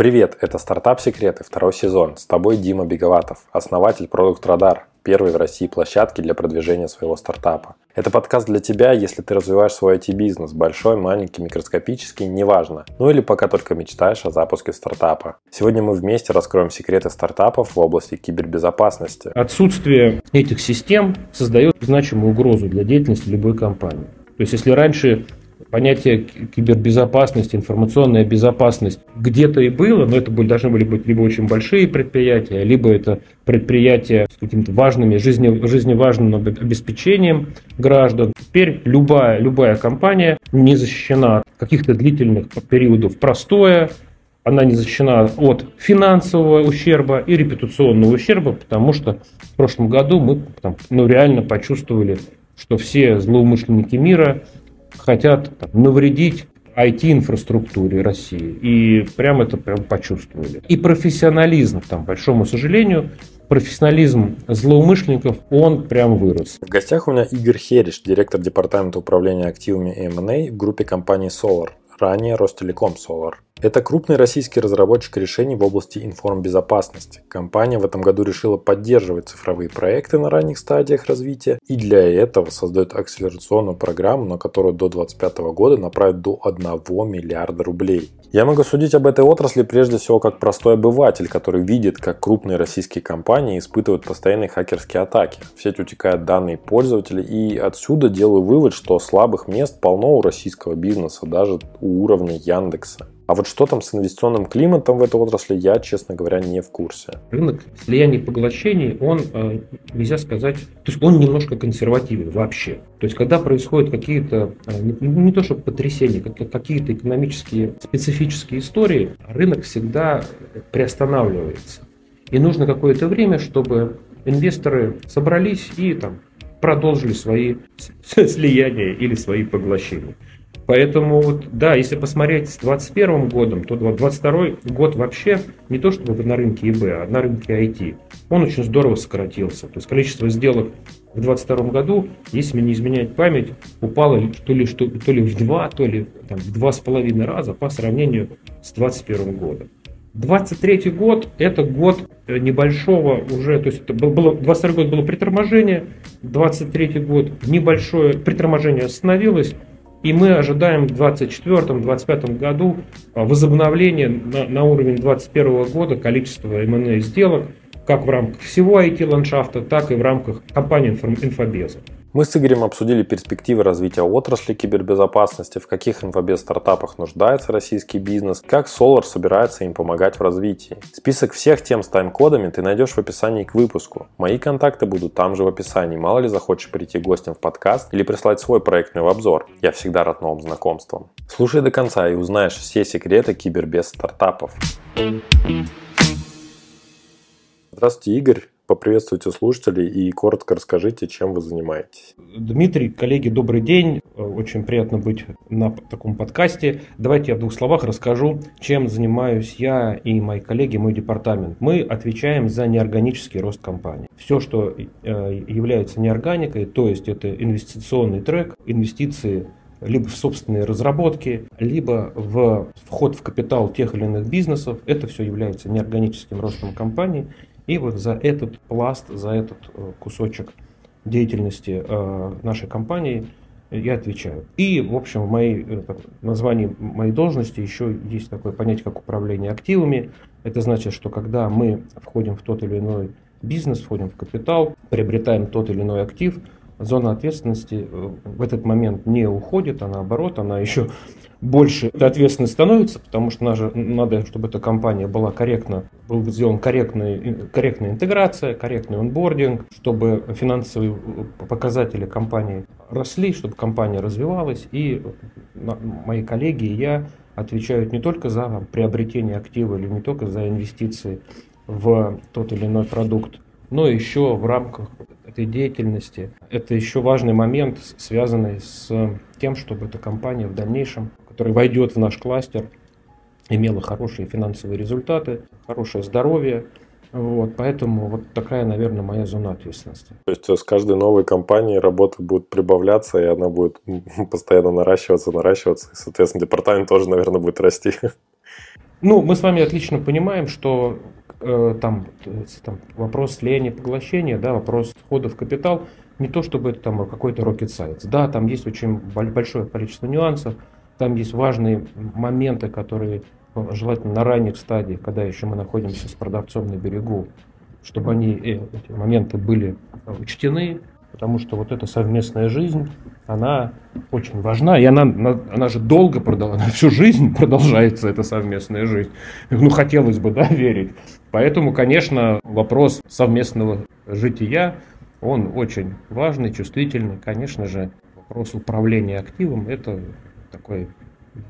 Привет, это «Стартап Секреты», второй сезон. С тобой Дима Беговатов, основатель Продукт Радар, первой в России площадки для продвижения своего стартапа. Это подкаст для тебя, если ты развиваешь свой IT-бизнес, большой, маленький, микроскопический, неважно. Ну или пока только мечтаешь о запуске стартапа. Сегодня мы вместе раскроем секреты стартапов в области кибербезопасности. Отсутствие этих систем создает значимую угрозу для деятельности любой компании. То есть если раньше понятие кибербезопасности, информационная безопасность где-то и было, но это были, должны были быть либо очень большие предприятия, либо это предприятия с каким-то важными, жизне, жизневажным обеспечением граждан. Теперь любая, любая компания не защищена от каких-то длительных периодов простоя, она не защищена от финансового ущерба и репутационного ущерба, потому что в прошлом году мы там, ну, реально почувствовали, что все злоумышленники мира хотят там, навредить IT-инфраструктуре России. И прям это прям почувствовали. И профессионализм, там, большому сожалению, профессионализм злоумышленников, он прям вырос. В гостях у меня Игорь Хериш, директор департамента управления активами M&A в группе компании Solar, ранее Ростелеком Solar. Это крупный российский разработчик решений в области информбезопасности. Компания в этом году решила поддерживать цифровые проекты на ранних стадиях развития и для этого создает акселерационную программу, на которую до 2025 года направит до 1 миллиарда рублей. Я могу судить об этой отрасли прежде всего как простой обыватель, который видит, как крупные российские компании испытывают постоянные хакерские атаки. В сеть утекают данные пользователей и отсюда делаю вывод, что слабых мест полно у российского бизнеса, даже у уровня Яндекса. А вот что там с инвестиционным климатом в этой отрасли, я, честно говоря, не в курсе. Рынок слияний и поглощений, он, э, нельзя сказать, то есть он немножко консервативен вообще. То есть когда происходят какие-то, э, не, не то что потрясения, какие-то экономические специфические истории, рынок всегда приостанавливается. И нужно какое-то время, чтобы инвесторы собрались и там продолжили свои слияния или свои поглощения. Поэтому, вот, да, если посмотреть с 2021 годом, то 2022 год вообще не то чтобы на рынке ИБ, а на рынке IT, он очень здорово сократился. То есть количество сделок в 2022 году, если мне не изменяет память, упало то ли, что, то ли в два, то ли там, в два с половиной раза по сравнению с 2021 годом. 23 год – это год э, небольшого уже, то есть это было, 22 год было приторможение, 23 год небольшое приторможение остановилось, и мы ожидаем в 2024-2025 году а, возобновления на, на уровень 2021 года количества M&A сделок, как в рамках всего IT-ландшафта, так и в рамках компании Инфобеза. Мы с Игорем обсудили перспективы развития отрасли кибербезопасности, в каких инфобез-стартапах нуждается российский бизнес, как Solar собирается им помогать в развитии. Список всех тем с тайм-кодами ты найдешь в описании к выпуску. Мои контакты будут там же в описании, мало ли захочешь прийти гостем в подкаст или прислать свой проектный обзор. Я всегда рад новым знакомствам. Слушай до конца и узнаешь все секреты кибербез стартапов. Здравствуйте, Игорь поприветствуйте слушателей и коротко расскажите, чем вы занимаетесь. Дмитрий, коллеги, добрый день. Очень приятно быть на таком подкасте. Давайте я в двух словах расскажу, чем занимаюсь я и мои коллеги, мой департамент. Мы отвечаем за неорганический рост компании. Все, что э, является неорганикой, то есть это инвестиционный трек, инвестиции либо в собственные разработки, либо в вход в капитал тех или иных бизнесов. Это все является неорганическим ростом компании. И вот за этот пласт, за этот э, кусочек деятельности э, нашей компании я отвечаю. И, в общем, в моей, э, названии моей должности еще есть такое понятие, как управление активами. Это значит, что когда мы входим в тот или иной бизнес, входим в капитал, приобретаем тот или иной актив, зона ответственности в этот момент не уходит, а наоборот, она еще больше ответственность становится, потому что надо, надо, чтобы эта компания была корректно, был сделан корректный, корректная интеграция, корректный онбординг, чтобы финансовые показатели компании росли, чтобы компания развивалась. И мои коллеги и я отвечают не только за приобретение актива или не только за инвестиции в тот или иной продукт, но еще в рамках этой деятельности. Это еще важный момент, связанный с тем, чтобы эта компания в дальнейшем который войдет в наш кластер, имела хорошие финансовые результаты, хорошее здоровье. Вот, поэтому вот такая, наверное, моя зона ответственности. То есть с каждой новой компанией работа будет прибавляться, и она будет постоянно наращиваться, наращиваться, и, соответственно, департамент тоже, наверное, будет расти. Ну, мы с вами отлично понимаем, что там, там вопрос слияния поглощения, да, вопрос входа в капитал, не то чтобы это там какой-то rocket science. Да, там есть очень большое количество нюансов, там есть важные моменты, которые ну, желательно на ранних стадиях, когда еще мы находимся с продавцом на берегу, чтобы они, э, эти моменты были учтены, потому что вот эта совместная жизнь, она очень важна, и она, она же долго продолжается, всю жизнь продолжается эта совместная жизнь. Ну, хотелось бы, да, верить. Поэтому, конечно, вопрос совместного жития, он очень важный, чувствительный. Конечно же, вопрос управления активом – это такой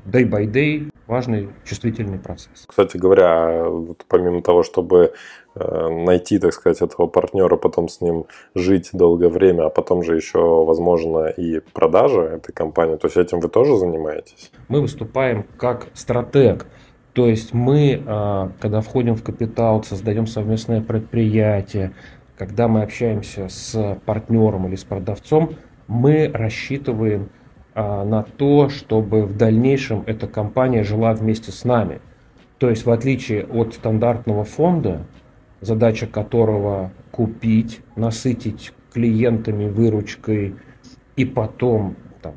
day by day важный чувствительный процесс. Кстати говоря, вот помимо того, чтобы э, найти, так сказать, этого партнера, потом с ним жить долгое время, а потом же еще, возможно, и продажа этой компании, то есть этим вы тоже занимаетесь? Мы выступаем как стратег. То есть мы, э, когда входим в капитал, создаем совместное предприятие, когда мы общаемся с партнером или с продавцом, мы рассчитываем а, на то, чтобы в дальнейшем эта компания жила вместе с нами. То есть в отличие от стандартного фонда, задача которого купить, насытить клиентами, выручкой и потом там,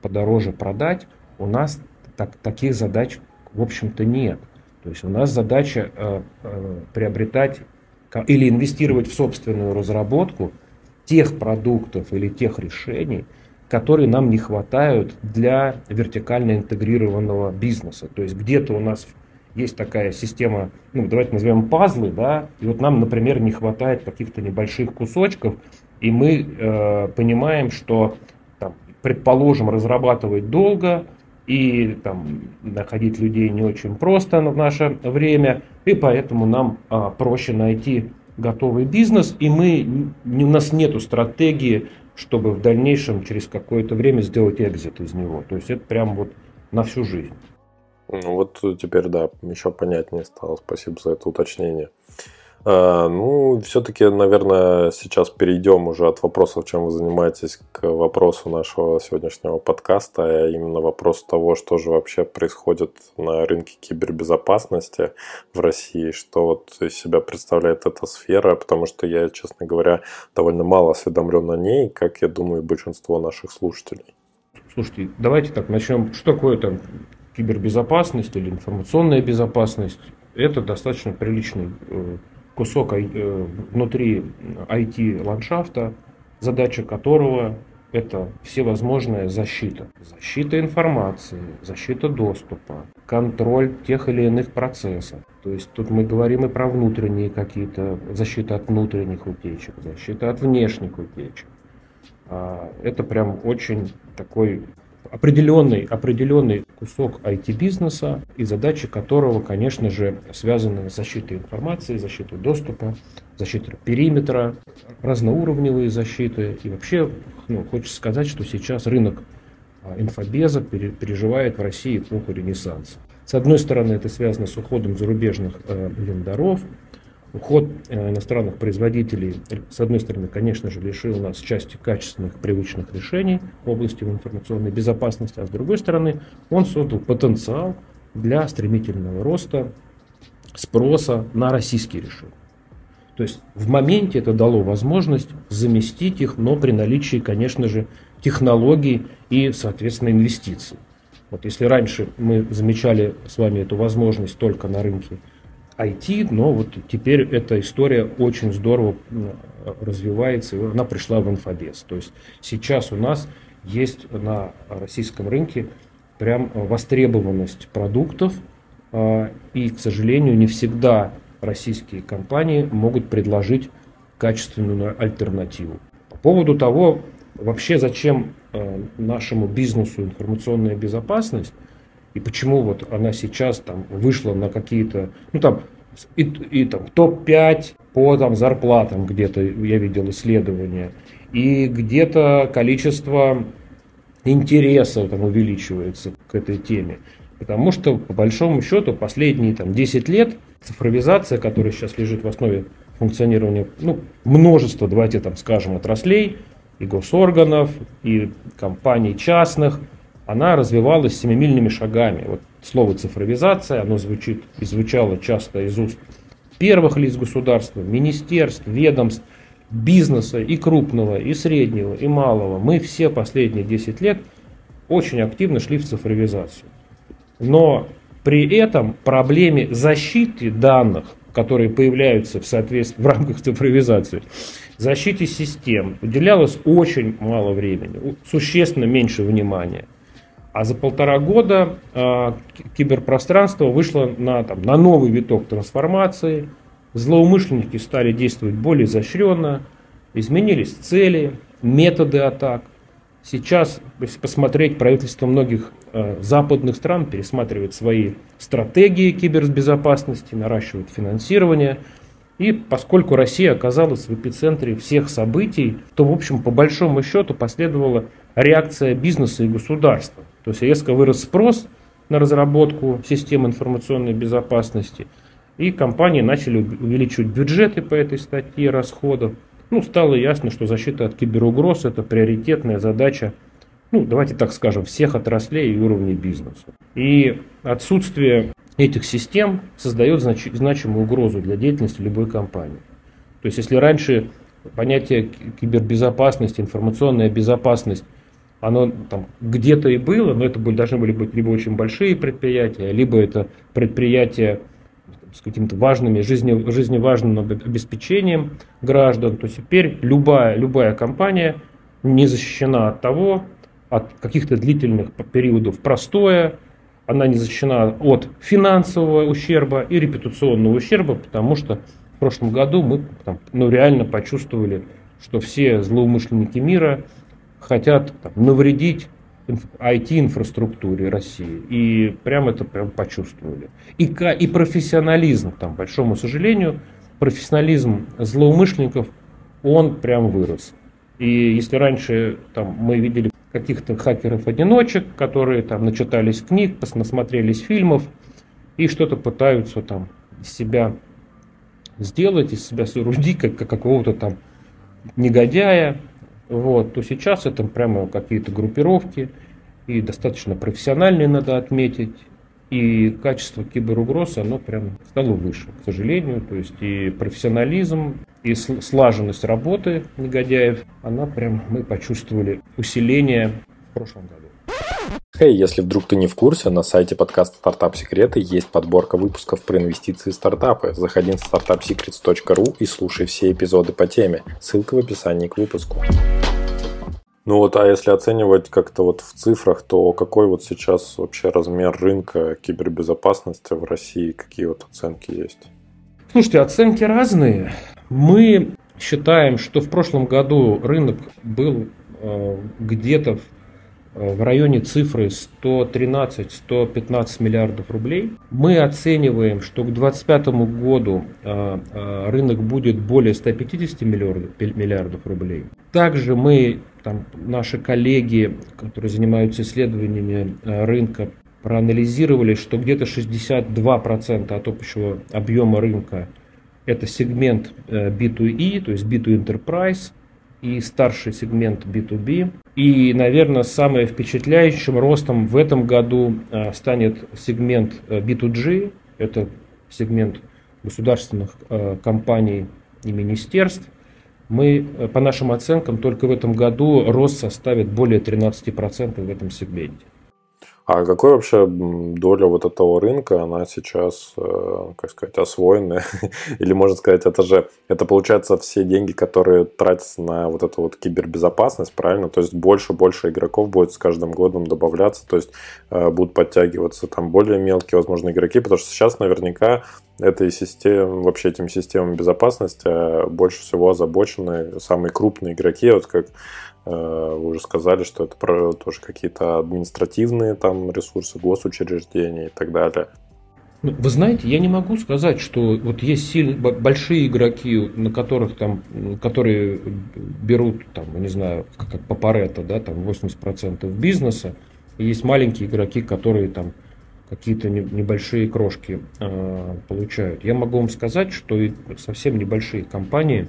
подороже продать, у нас так, таких задач в общем-то нет. То есть у нас задача э, э, приобретать или инвестировать в собственную разработку тех продуктов или тех решений, которые нам не хватают для вертикально интегрированного бизнеса. То есть где-то у нас есть такая система, ну давайте назовем пазлы, да, и вот нам, например, не хватает каких-то небольших кусочков, и мы э, понимаем, что, там, предположим, разрабатывать долго, и там, находить людей не очень просто в наше время, и поэтому нам а, проще найти готовый бизнес, и мы, у нас нет стратегии чтобы в дальнейшем через какое-то время сделать экзит из него. То есть это прям вот на всю жизнь. Ну вот теперь, да, еще понятнее стало. Спасибо за это уточнение. А, ну, все-таки, наверное, сейчас перейдем уже от вопросов, чем вы занимаетесь, к вопросу нашего сегодняшнего подкаста, а именно вопрос того, что же вообще происходит на рынке кибербезопасности в России, что вот из себя представляет эта сфера, потому что я, честно говоря, довольно мало осведомлен о ней, как я думаю, большинство наших слушателей. Слушайте, давайте так начнем. Что такое там кибербезопасность или информационная безопасность? Это достаточно приличный э, кусок э, внутри IT-ландшафта, задача которого это всевозможная защита. Защита информации, защита доступа, контроль тех или иных процессов. То есть тут мы говорим и про внутренние какие-то, защита от внутренних утечек, защита от внешних утечек. А, это прям очень такой определенный, определенный кусок IT-бизнеса, и задачи которого, конечно же, связаны с защитой информации, защитой доступа, защитой периметра, разноуровневые защиты. И вообще, ну, хочется сказать, что сейчас рынок а, инфобеза переживает в России эпоху ренессанса. С одной стороны, это связано с уходом зарубежных э, вендоров, Уход э, иностранных производителей, с одной стороны, конечно же, лишил нас части качественных привычных решений в области информационной безопасности, а с другой стороны, он создал потенциал для стремительного роста спроса на российские решения. То есть в моменте это дало возможность заместить их, но при наличии, конечно же, технологий и, соответственно, инвестиций. Вот если раньше мы замечали с вами эту возможность только на рынке IT, но вот теперь эта история очень здорово развивается, и она пришла в инфобес. То есть сейчас у нас есть на российском рынке прям востребованность продуктов, а, и, к сожалению, не всегда российские компании могут предложить качественную альтернативу. По поводу того, вообще зачем а, нашему бизнесу информационная безопасность, и почему вот она сейчас там вышла на какие-то, ну там, и, и там топ-5 по там зарплатам где-то я видел исследования, и где-то количество интереса там увеличивается к этой теме. Потому что, по большому счету, последние там, 10 лет цифровизация, которая сейчас лежит в основе функционирования ну, множества, давайте там скажем, отраслей, и госорганов, и компаний частных – она развивалась семимильными шагами. Вот слово цифровизация, оно звучит и звучало часто из уст первых лиц государства, министерств, ведомств, бизнеса и крупного, и среднего, и малого. Мы все последние 10 лет очень активно шли в цифровизацию. Но при этом проблеме защиты данных, которые появляются в, соответствии, в рамках цифровизации, защите систем уделялось очень мало времени, существенно меньше внимания. А за полтора года э, киберпространство вышло на, там, на новый виток трансформации. Злоумышленники стали действовать более изощренно, изменились цели, методы атак. Сейчас, если посмотреть, правительство многих э, западных стран пересматривает свои стратегии кибербезопасности, наращивает финансирование. И поскольку Россия оказалась в эпицентре всех событий, то, в общем, по большому счету последовала реакция бизнеса и государства. То есть резко вырос спрос на разработку систем информационной безопасности, и компании начали увеличивать бюджеты по этой статье расходов. Ну, стало ясно, что защита от киберугроз – это приоритетная задача, ну, давайте так скажем, всех отраслей и уровней бизнеса. И отсутствие этих систем создает знач- значимую угрозу для деятельности любой компании. То есть, если раньше понятие кибербезопасности, информационная безопасность – оно там где-то и было, но это были, должны были быть либо очень большие предприятия, либо это предприятия с каким-то важными, жизни, жизневажным обеспечением граждан, то теперь любая, любая компания не защищена от того, от каких-то длительных периодов простоя, она не защищена от финансового ущерба и репутационного ущерба, потому что в прошлом году мы там, ну, реально почувствовали, что все злоумышленники мира – хотят там, навредить IT-инфраструктуре России. И прям это прям почувствовали. И, и профессионализм, там, большому сожалению, профессионализм злоумышленников, он прям вырос. И если раньше там, мы видели каких-то хакеров-одиночек, которые там начитались книг, насмотрелись фильмов и что-то пытаются там из себя сделать, из себя соорудить, как, как какого-то там негодяя, вот, то сейчас это прямо какие-то группировки, и достаточно профессиональные надо отметить, и качество киберугроз, оно прям стало выше, к сожалению. То есть и профессионализм, и слаженность работы негодяев, она прям, мы почувствовали усиление в прошлом году. Хей, hey, если вдруг ты не в курсе, на сайте подкаста Стартап Секреты есть подборка выпусков про инвестиции и стартапы. Заходи на startupsecrets.ru и слушай все эпизоды по теме. Ссылка в описании к выпуску. Ну вот, а если оценивать как-то вот в цифрах, то какой вот сейчас вообще размер рынка кибербезопасности в России? Какие вот оценки есть? Слушайте, оценки разные. Мы считаем, что в прошлом году рынок был э, где-то в районе цифры 113-115 миллиардов рублей. Мы оцениваем, что к 2025 году э, э, рынок будет более 150 миллиардов, рублей. Также мы там наши коллеги, которые занимаются исследованиями э, рынка, проанализировали, что где-то 62% от общего объема рынка это сегмент B2E, э, то есть B2 Enterprise, и старший сегмент B2B. И, наверное, самым впечатляющим ростом в этом году э, станет сегмент B2G, это сегмент государственных компаний и министерств – мы, э, по нашим оценкам, только в этом году рост составит более 13% в этом сегменте. А какой вообще доля вот этого рынка, она сейчас, э, как сказать, освоенная? Или можно сказать, это же, это получается все деньги, которые тратятся на вот эту вот кибербезопасность, правильно? То есть больше, больше игроков будет с каждым годом добавляться, то есть э, будут подтягиваться там более мелкие, возможно, игроки, потому что сейчас наверняка этой систем, вообще этим системам безопасности э, больше всего озабочены самые крупные игроки, вот как вы уже сказали, что это тоже какие-то административные там ресурсы, госучреждения и так далее. Ну, вы знаете, я не могу сказать, что вот есть сильные, большие игроки, на которых там, которые берут, там, не знаю, как по Парето, да, там 80% бизнеса, и есть маленькие игроки, которые там какие-то небольшие крошки э, получают. Я могу вам сказать, что и совсем небольшие компании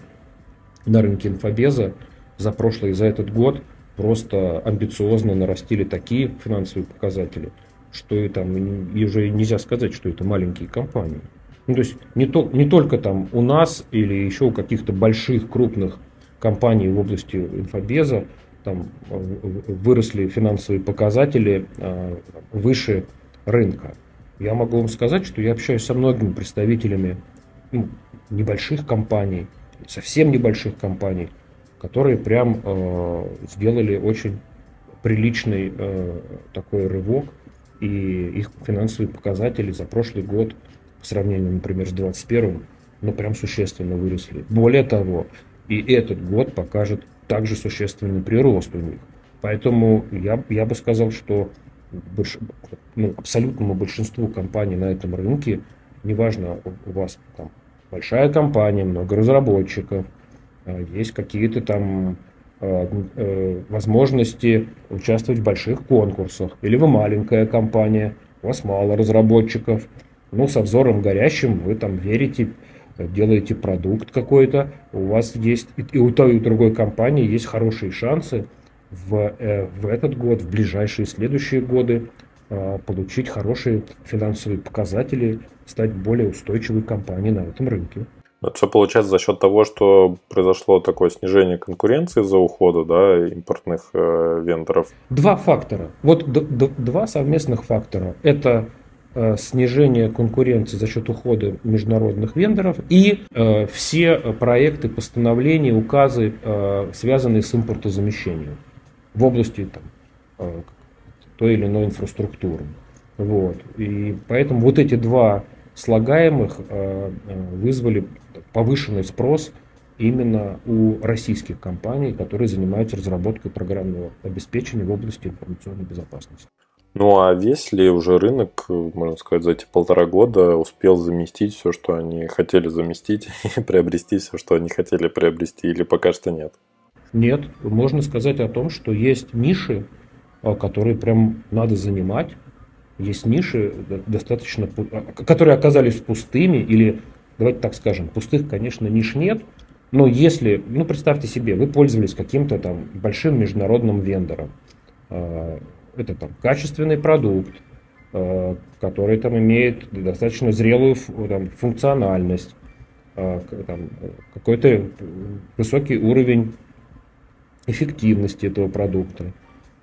на рынке инфобеза за прошлый и за этот год просто амбициозно нарастили такие финансовые показатели, что и там и уже нельзя сказать, что это маленькие компании. Ну, то есть не, то, не только там у нас или еще у каких-то больших, крупных компаний в области инфобеза там выросли финансовые показатели а, выше рынка. Я могу вам сказать, что я общаюсь со многими представителями ну, небольших компаний, совсем небольших компаний, которые прям э, сделали очень приличный э, такой рывок, и их финансовые показатели за прошлый год по сравнению, например, с 2021, ну прям существенно выросли. Более того, и этот год покажет также существенный прирост у них. Поэтому я, я бы сказал, что больш, ну, абсолютному большинству компаний на этом рынке, неважно, у вас там большая компания, много разработчиков, есть какие-то там а, э, возможности участвовать в больших конкурсах, или вы маленькая компания, у вас мало разработчиков, ну, со взором горящим вы там верите, делаете продукт какой-то, у вас есть, и у той, и у другой компании есть хорошие шансы в, э, в этот год, в ближайшие следующие годы получить хорошие финансовые показатели, стать более устойчивой компанией на этом рынке. Это все получается за счет того, что произошло такое снижение конкуренции за ухода да, импортных э, вендоров. Два фактора. Вот два совместных фактора. Это э, снижение конкуренции за счет ухода международных вендоров и э, все проекты, постановления, указы, э, связанные с импортозамещением в области там, э, той или иной инфраструктуры. Вот. И поэтому вот эти два слагаемых э, э, вызвали повышенный спрос именно у российских компаний, которые занимаются разработкой программного обеспечения в области информационной безопасности. Ну а весь ли уже рынок, можно сказать, за эти полтора года успел заместить все, что они хотели заместить, и приобрести все, что они хотели приобрести, или пока что нет? Нет, можно сказать о том, что есть ниши, а, которые прям надо занимать, есть ниши достаточно, а, которые оказались пустыми или, давайте так скажем, пустых, конечно, ниш нет, но если, ну представьте себе, вы пользовались каким-то там большим международным вендором, а, это там качественный продукт, а, который там имеет достаточно зрелую там, функциональность, там, какой-то высокий уровень эффективности этого продукта.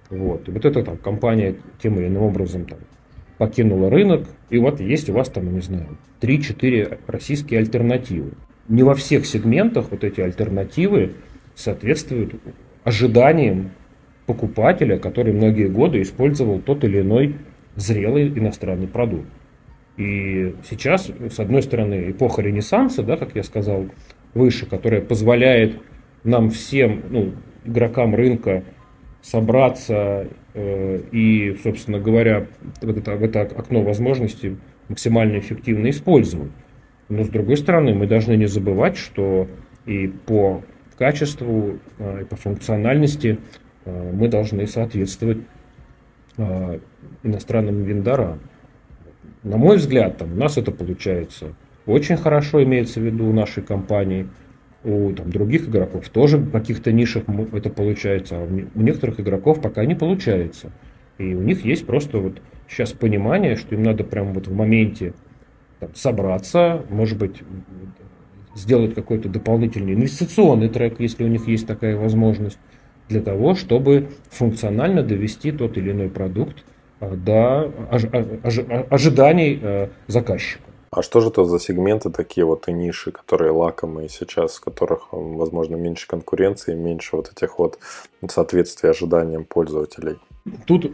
Вот. И вот эта там компания тем или иным образом там, покинула рынок, и вот есть у вас там, не знаю, 3-4 российские альтернативы. Не во всех сегментах вот эти альтернативы соответствуют ожиданиям покупателя, который многие годы использовал тот или иной зрелый иностранный продукт. И сейчас, с одной стороны, эпоха Ренессанса, да, как я сказал выше, которая позволяет нам всем, ну, игрокам рынка собраться и, собственно говоря, вот это, это окно возможностей максимально эффективно использовать. Но с другой стороны, мы должны не забывать, что и по качеству, э, и по функциональности э, мы должны соответствовать э, иностранным вендорам. На мой взгляд, там, у нас это получается очень хорошо, имеется в виду у нашей компании – у там, других игроков тоже в каких-то нишах это получается, а у некоторых игроков пока не получается. И у них есть просто вот сейчас понимание, что им надо прямо вот в моменте там, собраться, может быть, сделать какой-то дополнительный инвестиционный трек, если у них есть такая возможность, для того, чтобы функционально довести тот или иной продукт а, до ожиданий э, заказчика. А что же это за сегменты такие вот и ниши, которые лакомые сейчас, в которых, возможно, меньше конкуренции, меньше вот этих вот соответствия ожиданиям пользователей? Тут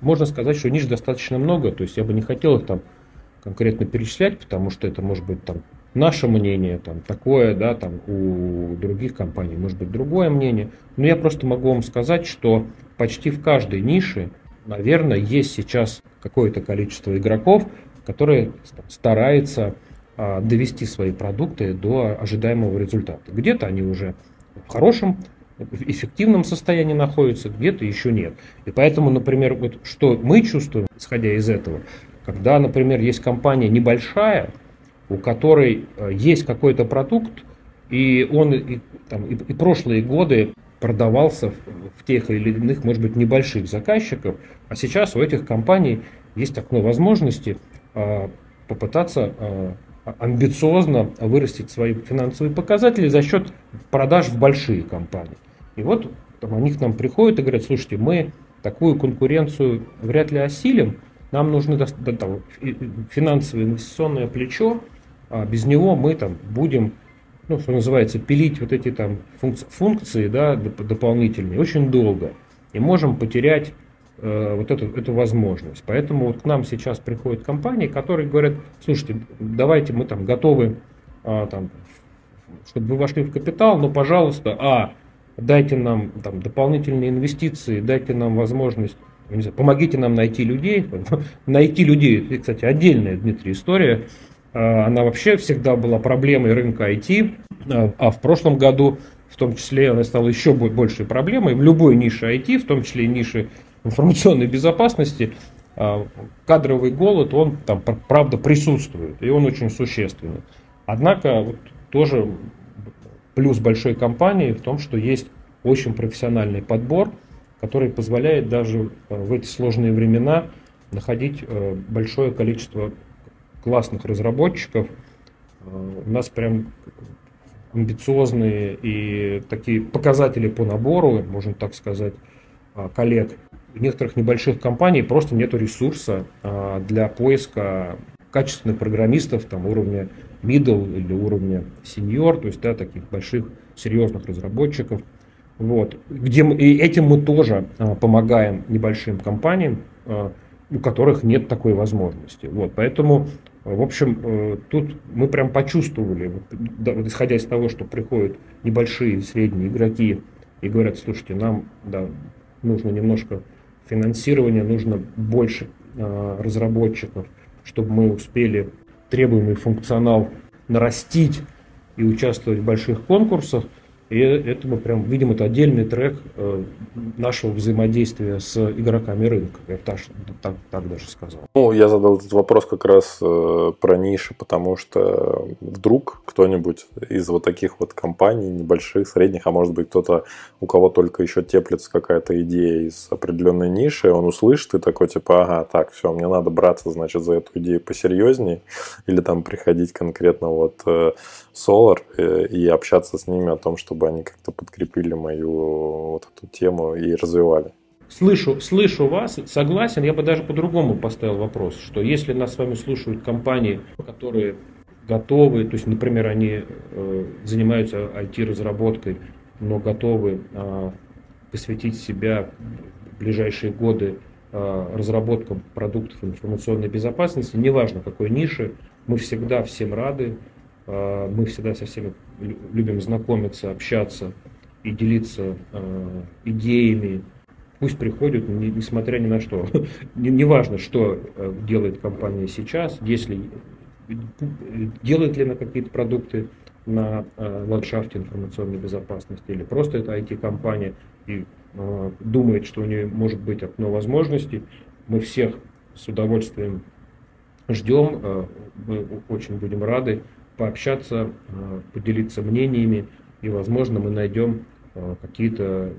можно сказать, что ниш достаточно много, то есть я бы не хотел их там конкретно перечислять, потому что это может быть там наше мнение, там такое, да, там у других компаний может быть другое мнение. Но я просто могу вам сказать, что почти в каждой нише, наверное, есть сейчас какое-то количество игроков, которые стараются а, довести свои продукты до ожидаемого результата. Где-то они уже в хорошем, эффективном состоянии находятся, где-то еще нет. И поэтому, например, вот что мы чувствуем, исходя из этого, когда, например, есть компания небольшая, у которой а, есть какой-то продукт, и он и, там, и, и прошлые годы продавался в тех или иных, может быть, небольших заказчиков, а сейчас у этих компаний есть окно возможности попытаться а, амбициозно вырастить свои финансовые показатели за счет продаж в большие компании. И вот там, они к нам приходят и говорят, слушайте, мы такую конкуренцию вряд ли осилим, нам нужно там, финансовое инвестиционное плечо, а без него мы там будем, ну, что называется, пилить вот эти там функции, функции да, дополнительные очень долго. И можем потерять вот эту, эту возможность. Поэтому вот к нам сейчас приходят компании, которые говорят, слушайте, давайте мы там готовы, э, там, чтобы вы вошли в капитал, но, пожалуйста, а, дайте нам там, дополнительные инвестиции, дайте нам возможность не знаю, помогите нам найти людей. найти людей, кстати, отдельная, Дмитрий, история. А, она вообще всегда была проблемой рынка IT, а, а в прошлом году в том числе она стала еще большей проблемой. В любой нише IT, в том числе и нише информационной безопасности, а, кадровый голод, он там правда присутствует, и он очень существенный. Однако вот, тоже плюс большой компании в том, что есть очень профессиональный подбор, который позволяет даже в эти сложные времена находить э, большое количество классных разработчиков. У нас прям амбициозные и такие показатели по набору, можно так сказать, коллег. В некоторых небольших компаний просто нет ресурса э, для поиска качественных программистов там, уровня middle или уровня senior, то есть да, таких больших серьезных разработчиков. Вот. Где мы, и этим мы тоже помогаем небольшим компаниям, у которых нет такой возможности. Вот. Поэтому в общем, э, тут мы прям почувствовали, вот, исходя из того, что приходят небольшие, средние игроки и говорят, слушайте, нам да, нужно немножко финансирования, нужно больше э, разработчиков, чтобы мы успели требуемый функционал нарастить и участвовать в больших конкурсах – и это мы прям видим, это отдельный трек э, нашего взаимодействия с игроками рынка. Я так, так, так даже сказал. Ну, я задал этот вопрос как раз э, про ниши, потому что вдруг кто-нибудь из вот таких вот компаний, небольших, средних, а может быть кто-то, у кого только еще теплится какая-то идея из определенной ниши, он услышит и такой типа, ага, так, все, мне надо браться, значит, за эту идею посерьезнее, или там приходить конкретно вот э, Solar э, и общаться с ними о том, чтобы они как-то подкрепили мою вот эту тему и развивали. Слышу, слышу вас, согласен, я бы даже по-другому поставил вопрос, что если нас с вами слушают компании, которые готовы, то есть, например, они э, занимаются IT-разработкой, но готовы э, посвятить себя в ближайшие годы э, разработкам продуктов информационной безопасности, неважно какой ниши, мы всегда всем рады, мы всегда со всеми любим знакомиться, общаться и делиться а, идеями. Пусть приходят, несмотря ни на что. Неважно, что э, делает компания сейчас, если делает ли она какие-то продукты на э, ландшафте информационной безопасности, или просто это IT-компания и э, думает, что у нее может быть окно возможностей, мы всех с удовольствием ждем, мы очень будем рады пообщаться, э, поделиться мнениями, и, возможно, мы найдем э, какие-то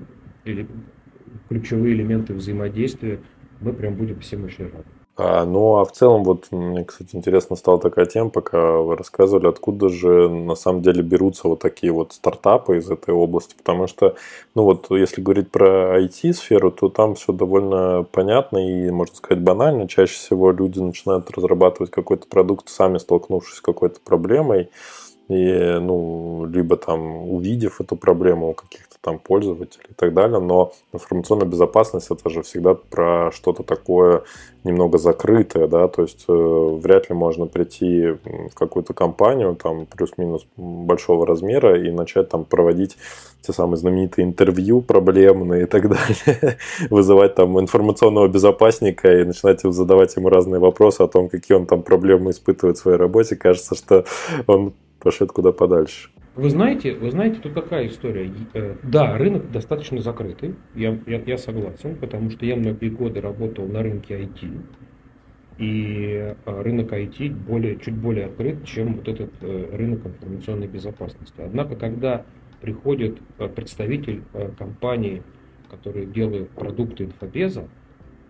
ключевые элементы взаимодействия. Мы прям будем всем очень рады. А, ну, а в целом, вот мне, кстати, интересно стала такая тема, пока вы рассказывали, откуда же на самом деле берутся вот такие вот стартапы из этой области, потому что, ну вот, если говорить про IT-сферу, то там все довольно понятно и, можно сказать, банально. Чаще всего люди начинают разрабатывать какой-то продукт, сами столкнувшись с какой-то проблемой, и, ну, либо там увидев эту проблему у каких-то там пользователей и так далее, но информационная безопасность это же всегда про что-то такое немного закрытое, да, то есть э, вряд ли можно прийти в какую-то компанию там плюс-минус большого размера и начать там проводить те самые знаменитые интервью проблемные и так далее, вызывать там информационного безопасника и начинать задавать ему разные вопросы о том, какие он там проблемы испытывает в своей работе. Кажется, что он пошед куда подальше. Вы знаете, вы знаете, тут какая история? Э, да, рынок достаточно закрытый, я, я, я согласен, потому что я многие годы работал на рынке IT, и э, рынок IT более, чуть более открыт, чем вот этот э, рынок информационной безопасности. Однако, когда приходит представитель компании, который делает продукты инфобеза,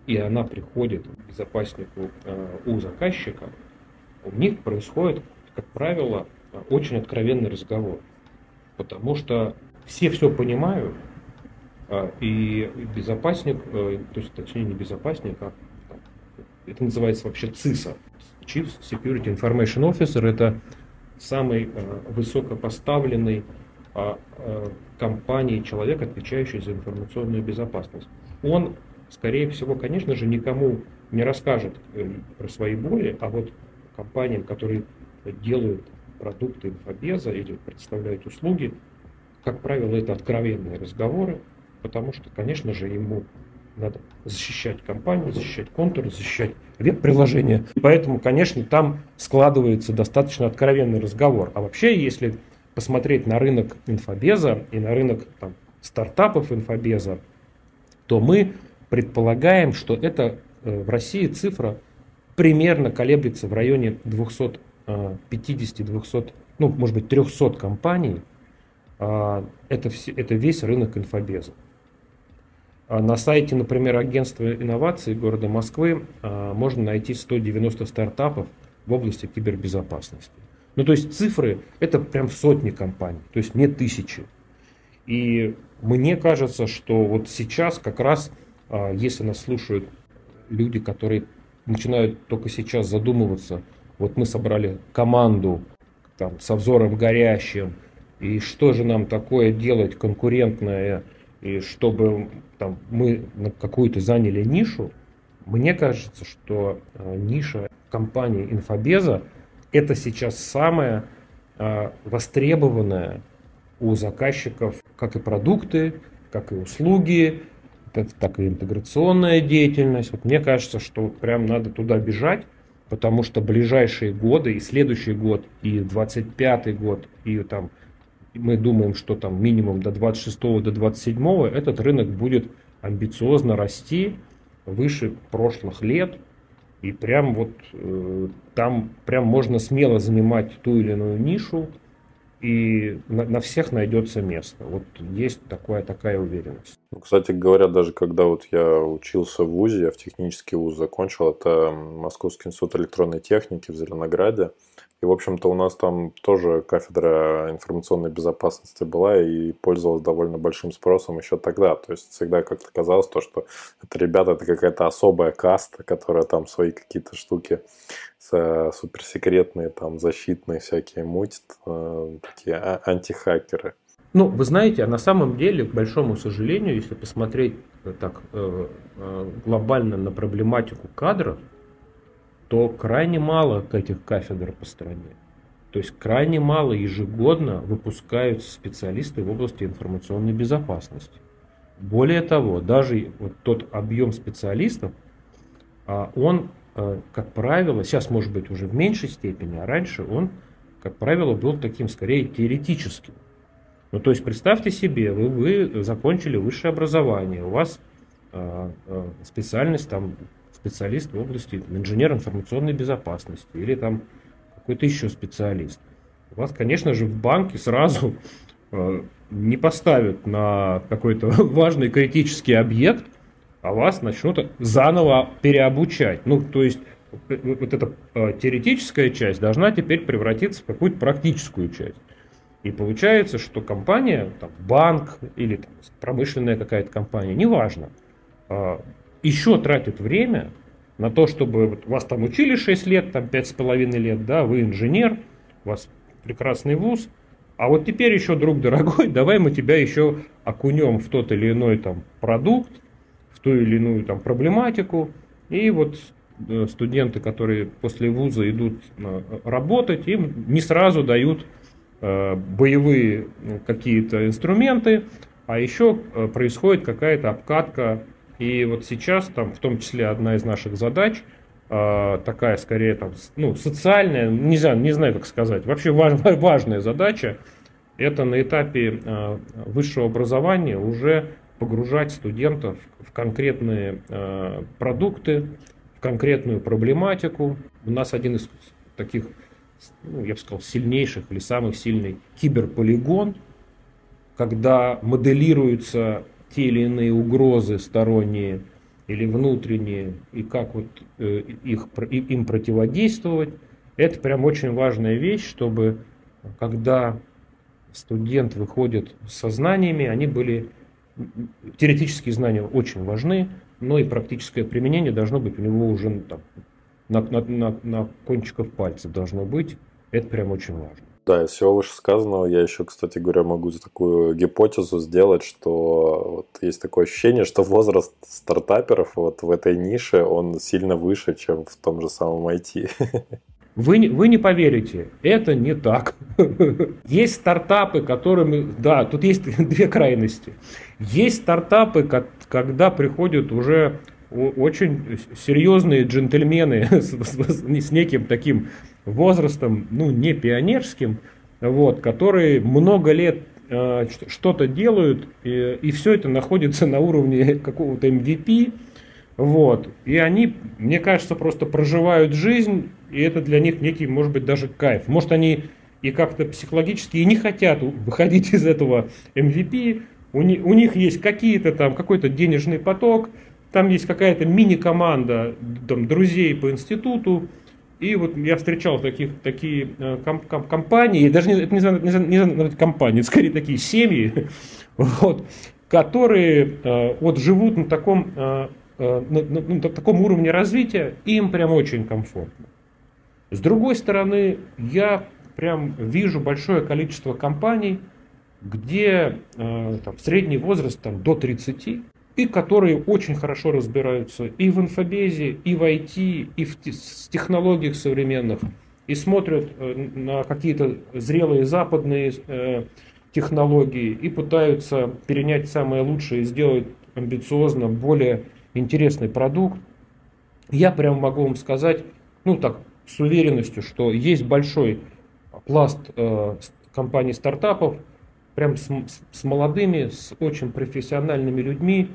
и она приходит к безопаснику у заказчика, у них происходит, как правило, очень откровенный разговор. Потому что все все понимают, и безопасник, то есть точнее не безопасник, а это называется вообще ЦИСа, Chief Security Information Officer, это самый э, высокопоставленный э, э, компании человек, отвечающий за информационную безопасность. Он, скорее всего, конечно же, никому не расскажет э, про свои боли, а вот компаниям, которые делают продукты инфобеза или представляют услуги, как правило, это откровенные разговоры, потому что, конечно же, ему надо защищать компанию, защищать контур, защищать веб-приложение. Поэтому, конечно, там складывается достаточно откровенный разговор. А вообще, если посмотреть на рынок инфобеза и на рынок там, стартапов инфобеза, то мы предполагаем, что это э, в России цифра примерно колеблется в районе 200 Э, 50-200, ну, может быть, 300 компаний, а, это, все, это весь рынок инфобеза. А на сайте, например, агентства инноваций города Москвы а, можно найти 190 стартапов в области кибербезопасности. Ну, то есть цифры – это прям сотни компаний, то есть не тысячи. И мне кажется, что вот сейчас как раз, если нас слушают люди, которые начинают только сейчас задумываться – вот мы собрали команду там, со взором горящим, и что же нам такое делать конкурентное – и чтобы там, мы какую-то заняли нишу, мне кажется, что э, ниша компании Инфобеза это сейчас самая э, востребованная у заказчиков как и продукты, как и услуги, так, так и интеграционная деятельность. Вот мне кажется, что прям надо туда бежать, потому что ближайшие годы, и следующий год, и 25 год, и там мы думаем, что там минимум до 26 до 27 этот рынок будет амбициозно расти выше прошлых лет. И прям вот э, там прям можно смело занимать ту или иную нишу, и на, на всех найдется место. Вот есть такая, такая уверенность. Ну, кстати говоря, даже когда вот я учился в ВУЗе, я в технический ВУЗ закончил, это Московский институт электронной техники в Зеленограде, и, в общем-то, у нас там тоже кафедра информационной безопасности была и пользовалась довольно большим спросом еще тогда. То есть всегда как-то казалось то, что это ребята, это какая-то особая каста, которая там свои какие-то штуки суперсекретные, там, защитные всякие мутит, э, такие а- антихакеры. Ну, вы знаете, а на самом деле, к большому сожалению, если посмотреть э, так э, глобально на проблематику кадров, то крайне мало этих кафедр по стране. То есть крайне мало ежегодно выпускаются специалисты в области информационной безопасности. Более того, даже вот тот объем специалистов, а, он, э, как правило, сейчас может быть уже в меньшей степени, а раньше он, как правило, был таким скорее теоретическим. Ну, то есть представьте себе, вы, вы закончили высшее образование, у вас э, специальность там специалист в области инженер информационной безопасности или там какой-то еще специалист. Вас, конечно же, в банке сразу э, не поставят на какой-то важный критический объект, а вас начнут заново переобучать. Ну, то есть э, вот эта э, теоретическая часть должна теперь превратиться в какую-то практическую часть. И получается, что компания, там, банк или там, промышленная какая-то компания, неважно, еще тратит время на то, чтобы вас там учили 6 лет, там 5,5 лет, да, вы инженер, у вас прекрасный вуз, а вот теперь еще, друг дорогой, давай мы тебя еще окунем в тот или иной там продукт, в ту или иную там проблематику, и вот э, студенты, которые после вуза идут э, работать, им не сразу дают э, боевые какие-то инструменты, а еще происходит какая-то обкатка и вот сейчас, там, в том числе, одна из наших задач, э, такая скорее там, ну, социальная, не знаю, не знаю, как сказать, вообще важ, важная задача, это на этапе э, высшего образования уже погружать студентов в конкретные э, продукты, в конкретную проблематику. У нас один из таких, ну, я бы сказал, сильнейших или самых сильный киберполигон, когда моделируются те или иные угрозы сторонние, или внутренние, и как вот э, их, им противодействовать. Это прям очень важная вещь, чтобы когда студент выходит со знаниями, они были, теоретические знания очень важны, но и практическое применение должно быть у него уже ну, там, на, на, на, на кончиках пальцев должно быть. Это прям очень важно. Да, из всего вышесказанного я еще, кстати говоря, могу такую гипотезу сделать, что вот есть такое ощущение, что возраст стартаперов вот в этой нише, он сильно выше, чем в том же самом IT. Вы, вы не поверите, это не так. Есть стартапы, которыми, да, тут есть две крайности. Есть стартапы, когда приходят уже очень серьезные джентльмены с, с, с неким таким возрастом, ну, не пионерским, вот, которые много лет э, что-то делают, и, и все это находится на уровне какого-то MVP, вот, и они, мне кажется, просто проживают жизнь и это для них некий, может быть, даже кайф. Может, они и как-то психологически и не хотят выходить из этого MVP. У, них, у них есть какие-то там, какой-то денежный поток, там есть какая-то мини-команда там, друзей по институту. И вот я встречал таких, такие э, ком, ком, компании, даже не, это не, не, не, не компании, скорее такие семьи, вот, которые э, вот живут на таком, э, на, на, на таком уровне развития, им прям очень комфортно. С другой стороны, я прям вижу большое количество компаний, где там, средний возраст там, до 30, и которые очень хорошо разбираются и в инфобезе, и в IT, и в технологиях современных, и смотрят э, на какие-то зрелые западные э, технологии и пытаются перенять самое лучшее и сделать амбициозно более интересный продукт. Я прям могу вам сказать, ну так, с уверенностью, что есть большой пласт э, компаний стартапов, прям с, с молодыми, с очень профессиональными людьми,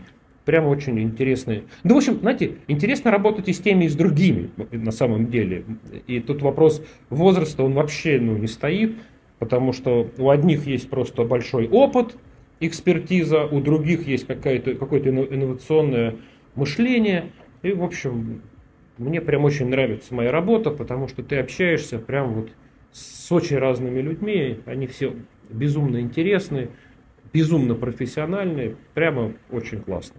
прям очень интересные. Да, в общем, знаете, интересно работать и с теми, и с другими на самом деле. И тут вопрос возраста, он вообще ну, не стоит, потому что у одних есть просто большой опыт, экспертиза, у других есть какое-то какое инновационное мышление. И, в общем, мне прям очень нравится моя работа, потому что ты общаешься прям вот с очень разными людьми, они все безумно интересны, безумно профессиональные, прямо очень классно.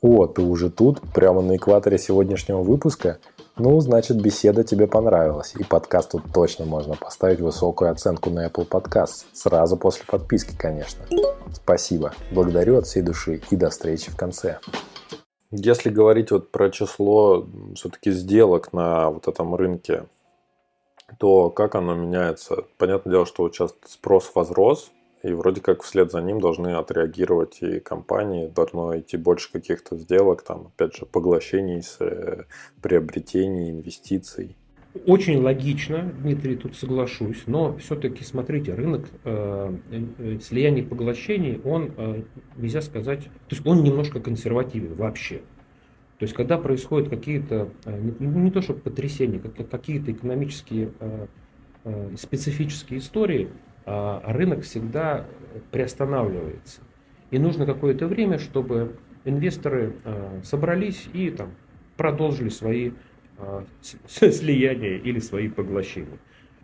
О, ты уже тут, прямо на экваторе сегодняшнего выпуска? Ну, значит, беседа тебе понравилась, и подкасту точно можно поставить высокую оценку на Apple Podcast, сразу после подписки, конечно. Спасибо, благодарю от всей души и до встречи в конце. Если говорить вот про число все-таки сделок на вот этом рынке, то как оно меняется? Понятное дело, что вот сейчас спрос возрос, и вроде как вслед за ним должны отреагировать и компании, должно идти больше каких-то сделок, там, опять же, поглощений, э, приобретений, инвестиций. Очень логично, Дмитрий, тут соглашусь, но все-таки, смотрите, рынок э, э, слияний поглощений, он, э, нельзя сказать, то есть он немножко консервативен вообще. То есть когда происходят какие-то, э, не, не то чтобы потрясения, как, какие-то экономические э, э, специфические истории, рынок всегда приостанавливается. И нужно какое-то время, чтобы инвесторы э, собрались и там, продолжили свои а, слияния или свои поглощения.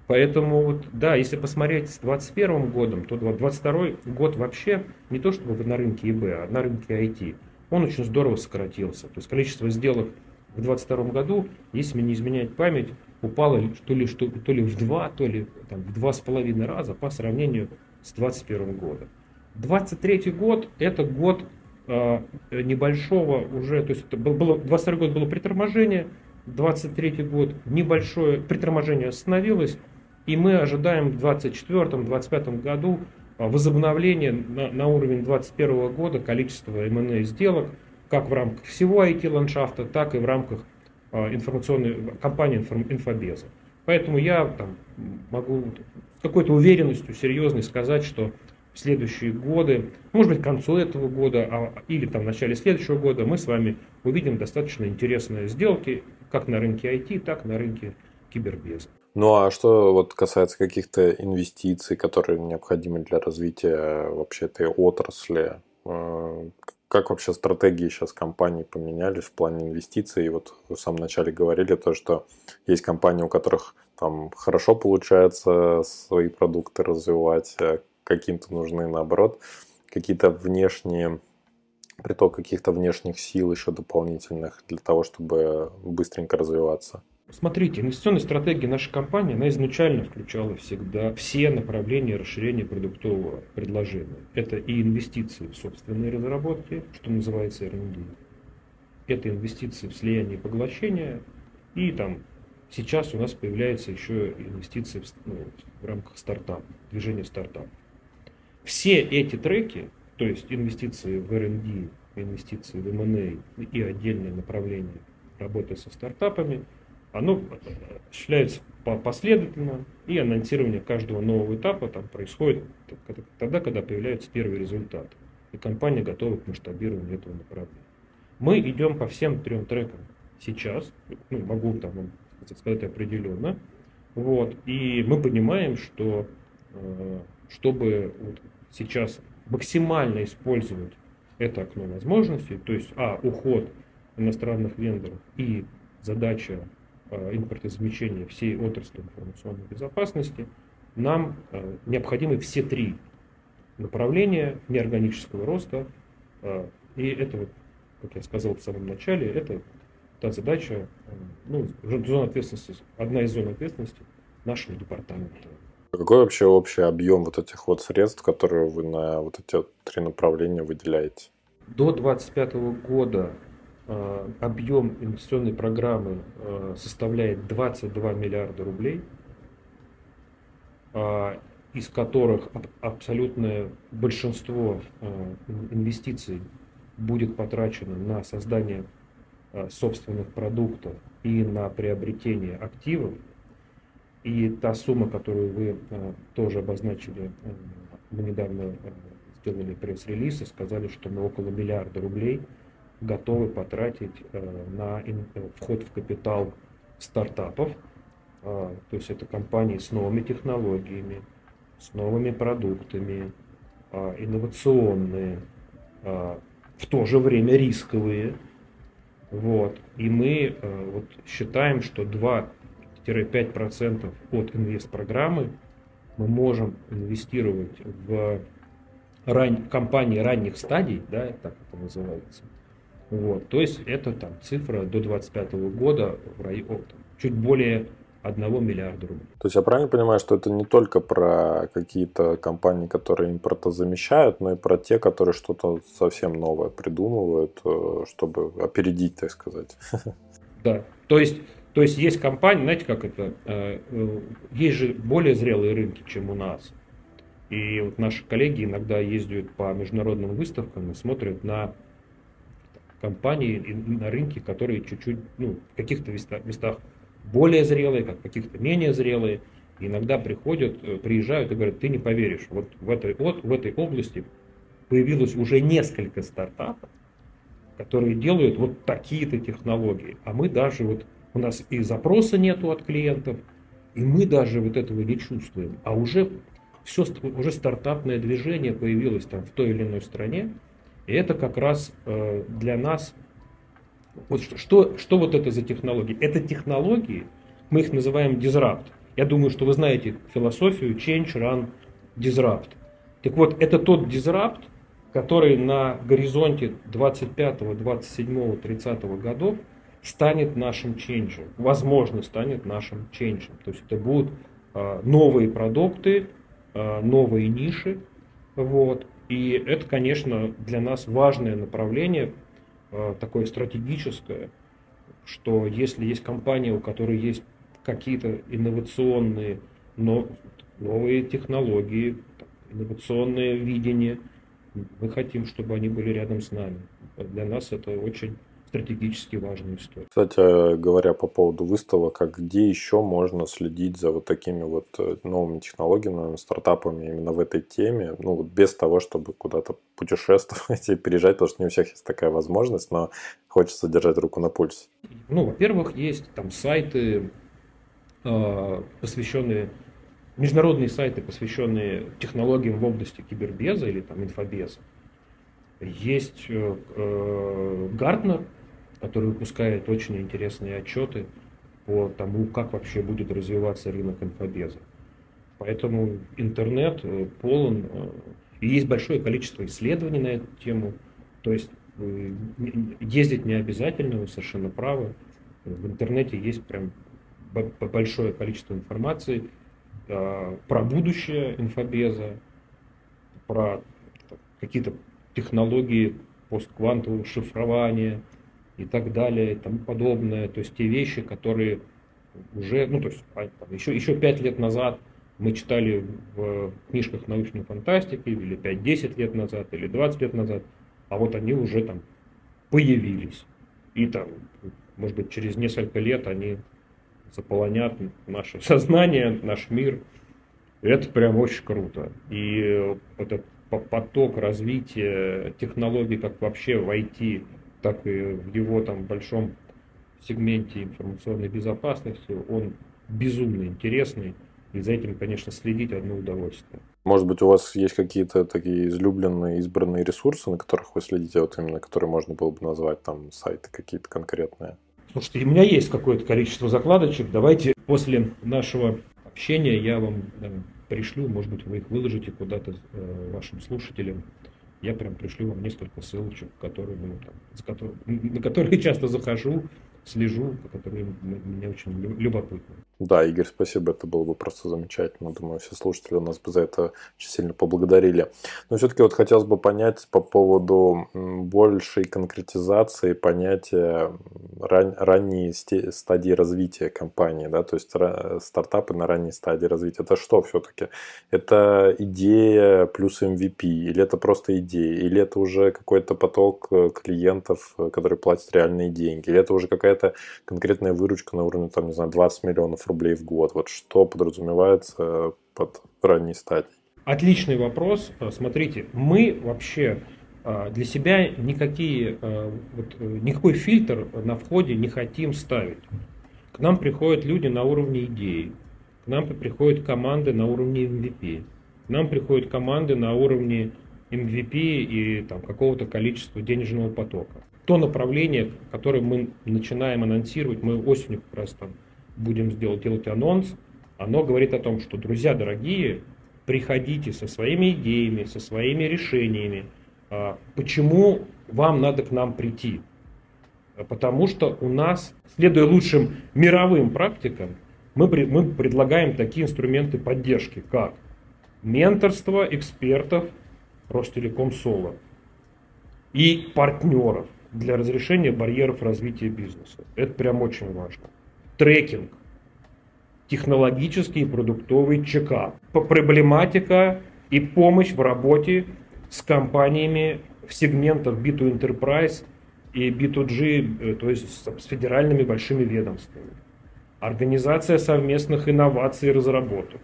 Поэтому, вот, да, если посмотреть с 2021 годом, то 2022 год вообще не то чтобы на рынке ИБ, а на рынке IT, он очень здорово сократился. То есть количество сделок в 2022 году, если не изменяет память, упало то ли, что, то ли в два, то ли там, в два с половиной раза по сравнению с 2021 годом. 23 год это год э, небольшого уже, то есть это было, 22 год было приторможение, 23 год небольшое приторможение остановилось, и мы ожидаем в 2024-2025 году а, возобновления на, на уровень 2021 года количества M&A сделок, как в рамках всего IT-ландшафта, так и в рамках информационной компании инфобеза. Поэтому я там, могу с какой-то уверенностью серьезной сказать, что в следующие годы, может быть, к концу этого года а, или там, в начале следующего года мы с вами увидим достаточно интересные сделки как на рынке IT, так и на рынке кибербеза. Ну а что вот касается каких-то инвестиций, которые необходимы для развития вообще этой отрасли, э, как вообще стратегии сейчас компаний поменялись в плане инвестиций? И вот в самом начале говорили то, что есть компании, у которых там хорошо получается свои продукты развивать, а каким-то нужны наоборот какие-то внешние приток каких-то внешних сил еще дополнительных для того, чтобы быстренько развиваться. Смотрите, инвестиционная стратегия нашей компании, она изначально включала всегда все направления расширения продуктового предложения. Это и инвестиции в собственные разработки, что называется R&D. Это инвестиции в слияние и поглощение. И там сейчас у нас появляются еще инвестиции в, ну, в рамках стартапа, движения стартапов. Все эти треки, то есть инвестиции в R&D, инвестиции в M&A и отдельные направления работы со стартапами – оно осуществляется последовательно, и анонсирование каждого нового этапа там происходит тогда, когда появляются первые результаты, и компания готова к масштабированию этого направления. Мы идем по всем трем трекам сейчас, ну, могу там сказать определенно, вот, и мы понимаем, что э, чтобы вот сейчас максимально использовать это окно возможностей, то есть, а, уход иностранных вендоров и задача Э, импортозамещения всей отрасли информационной безопасности, нам э, необходимы все три направления неорганического роста. Э, и это, вот, как я сказал в самом начале, это та задача, ну, зона ответственности, одна из зон ответственности нашего департамента. Какой вообще общий объем вот этих вот средств, которые вы на вот эти три направления выделяете? До 2025 года Э, объем инвестиционной программы э, составляет 22 миллиарда рублей, э, из которых абсолютное большинство инвестиций будет потрачено на создание собственных продуктов и на приобретение активов. И та сумма, которую вы тоже обозначили, мы недавно сделали пресс-релиз и сказали, что мы около миллиарда рублей – готовы потратить э, на э, вход в капитал стартапов. А, то есть это компании с новыми технологиями, с новыми продуктами, а, инновационные, а, в то же время рисковые. Вот. И мы э, вот, считаем, что 2-5% от инвест-программы мы можем инвестировать в ран... компании ранних стадий, да, так это называется, вот, то есть это там цифра до 2025 года в районе чуть более 1 миллиарда рублей. То есть я правильно понимаю, что это не только про какие-то компании, которые импортозамещают, но и про те, которые что-то совсем новое придумывают, э, чтобы опередить, так сказать. Да, то есть, то есть есть компании, знаете, как это, э, э, есть же более зрелые рынки, чем у нас. И вот наши коллеги иногда ездят по международным выставкам и смотрят на компании на рынке, которые чуть-чуть, ну, в каких-то местах более зрелые, как в каких-то менее зрелые. иногда приходят, э, приезжают и говорят, ты не поверишь, вот в этой, вот в этой области появилось уже несколько стартапов, которые делают вот такие-то технологии. А мы даже вот, у нас и запроса нету от клиентов, и мы даже вот этого не чувствуем. А уже все, уже стартапное движение появилось там в той или иной стране, и это как раз э, для нас, вот что, что вот это за технологии? Это технологии, мы их называем disrupt. Я думаю, что вы знаете философию change, run, disrupt. Так вот, это тот disrupt, который на горизонте 25, 27, 30 годов станет нашим ченджем, возможно, станет нашим ченджем. То есть это будут э, новые продукты, э, новые ниши, вот, и это, конечно, для нас важное направление, э, такое стратегическое, что если есть компания, у которой есть какие-то инновационные, но новые технологии, инновационное видение, мы хотим, чтобы они были рядом с нами. Для нас это очень стратегически важная история. Кстати, говоря по поводу выставок, а где еще можно следить за вот такими вот э, новыми технологиями, стартапами именно в этой теме, ну вот без того, чтобы куда-то путешествовать и переезжать, потому что не у всех есть такая возможность, но хочется держать руку на пульсе. Ну, во-первых, есть там сайты, а, посвященные международные сайты, посвященные технологиям в области кибербеза или там инфобеза. Есть Гартнер, который выпускает очень интересные отчеты по тому, как вообще будет развиваться рынок инфобеза. Поэтому интернет э, полон, э, и есть большое количество исследований на эту тему. То есть э, ездить не обязательно, вы совершенно правы. В интернете есть прям большое количество информации про будущее инфобеза, про какие-то технологии постквантового шифрования – и так далее, и тому подобное. То есть те вещи, которые уже, ну то есть а, там, еще, еще 5 лет назад мы читали в книжках научной фантастики, или 5-10 лет назад, или 20 лет назад, а вот они уже там появились. И там, может быть, через несколько лет они заполонят наше сознание, наш мир. Это прям очень круто. И этот поток развития технологий, как вообще войти так и в его там большом сегменте информационной безопасности, он безумно интересный. И за этим, конечно, следить одно удовольствие. Может быть, у вас есть какие-то такие излюбленные, избранные ресурсы, на которых вы следите, вот именно, которые можно было бы назвать там сайты какие-то конкретные? Слушайте, у меня есть какое-то количество закладочек. Давайте после нашего общения я вам да, пришлю, может быть, вы их выложите куда-то э, вашим слушателям я прям пришлю вам несколько ссылочек, которые, ну, там, за которые, на которые часто захожу, слежу, которые мне очень любопытны. Да, Игорь, спасибо, это было бы просто замечательно. Думаю, все слушатели нас бы за это очень сильно поблагодарили. Но все-таки вот хотелось бы понять по поводу большей конкретизации понятия ран, ранней стадии развития компании, да, то есть стартапы на ранней стадии развития. Это что все-таки? Это идея плюс MVP, или это просто идея, или это уже какой-то поток э, клиентов, э, которые платят реальные деньги, или это уже какая-то конкретная выручка на уровне, там, не знаю, 20 миллионов рублей в год? Вот что подразумевается под ранней стадией? Отличный вопрос. Э, смотрите, мы вообще э, для себя никакие, э, вот, никакой фильтр на входе не хотим ставить. К нам приходят люди на уровне идеи, к нам приходят команды на уровне MVP, к нам приходят команды на уровне MVP и там, какого-то количества денежного потока. То направление, которое мы начинаем анонсировать, мы осенью как раз там будем сделать, делать анонс, оно говорит о том, что, друзья дорогие, приходите со своими идеями, со своими решениями. А, почему вам надо к нам прийти? Потому что у нас, следуя лучшим мировым практикам, мы, мы предлагаем такие инструменты поддержки, как менторство экспертов Ростелеком Соло и партнеров для разрешения барьеров развития бизнеса. Это прям очень важно трекинг, технологический и продуктовый чекап, проблематика и помощь в работе с компаниями в сегментах B2 Enterprise и B2G, э, то есть с федеральными большими ведомствами. Организация совместных инноваций и разработок.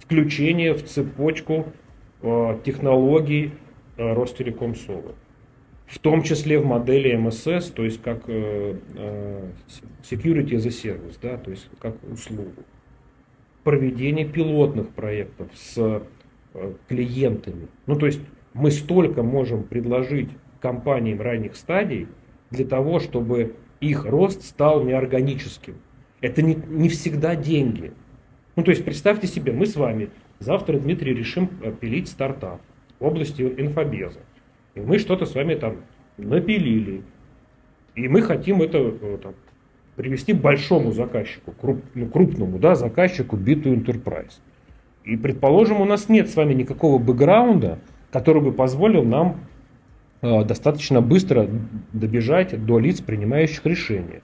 Включение в цепочку э, технологий э, Ростелеком Соло в том числе в модели MSS, то есть как э, э, security as a service, да, то есть как услугу. Проведение пилотных проектов с э, клиентами. Ну, то есть мы столько можем предложить компаниям ранних стадий для того, чтобы их рост стал неорганическим. Это не, не всегда деньги. Ну, то есть представьте себе, мы с вами завтра, Дмитрий, решим пилить стартап в области инфобеза. И мы что-то с вами там напилили. И мы хотим это э, там, привести большому заказчику, круп, ну, крупному да, заказчику B2 Enterprise. И, предположим, у нас нет с вами никакого бэкграунда, который бы позволил нам э, достаточно быстро добежать до лиц, принимающих решения.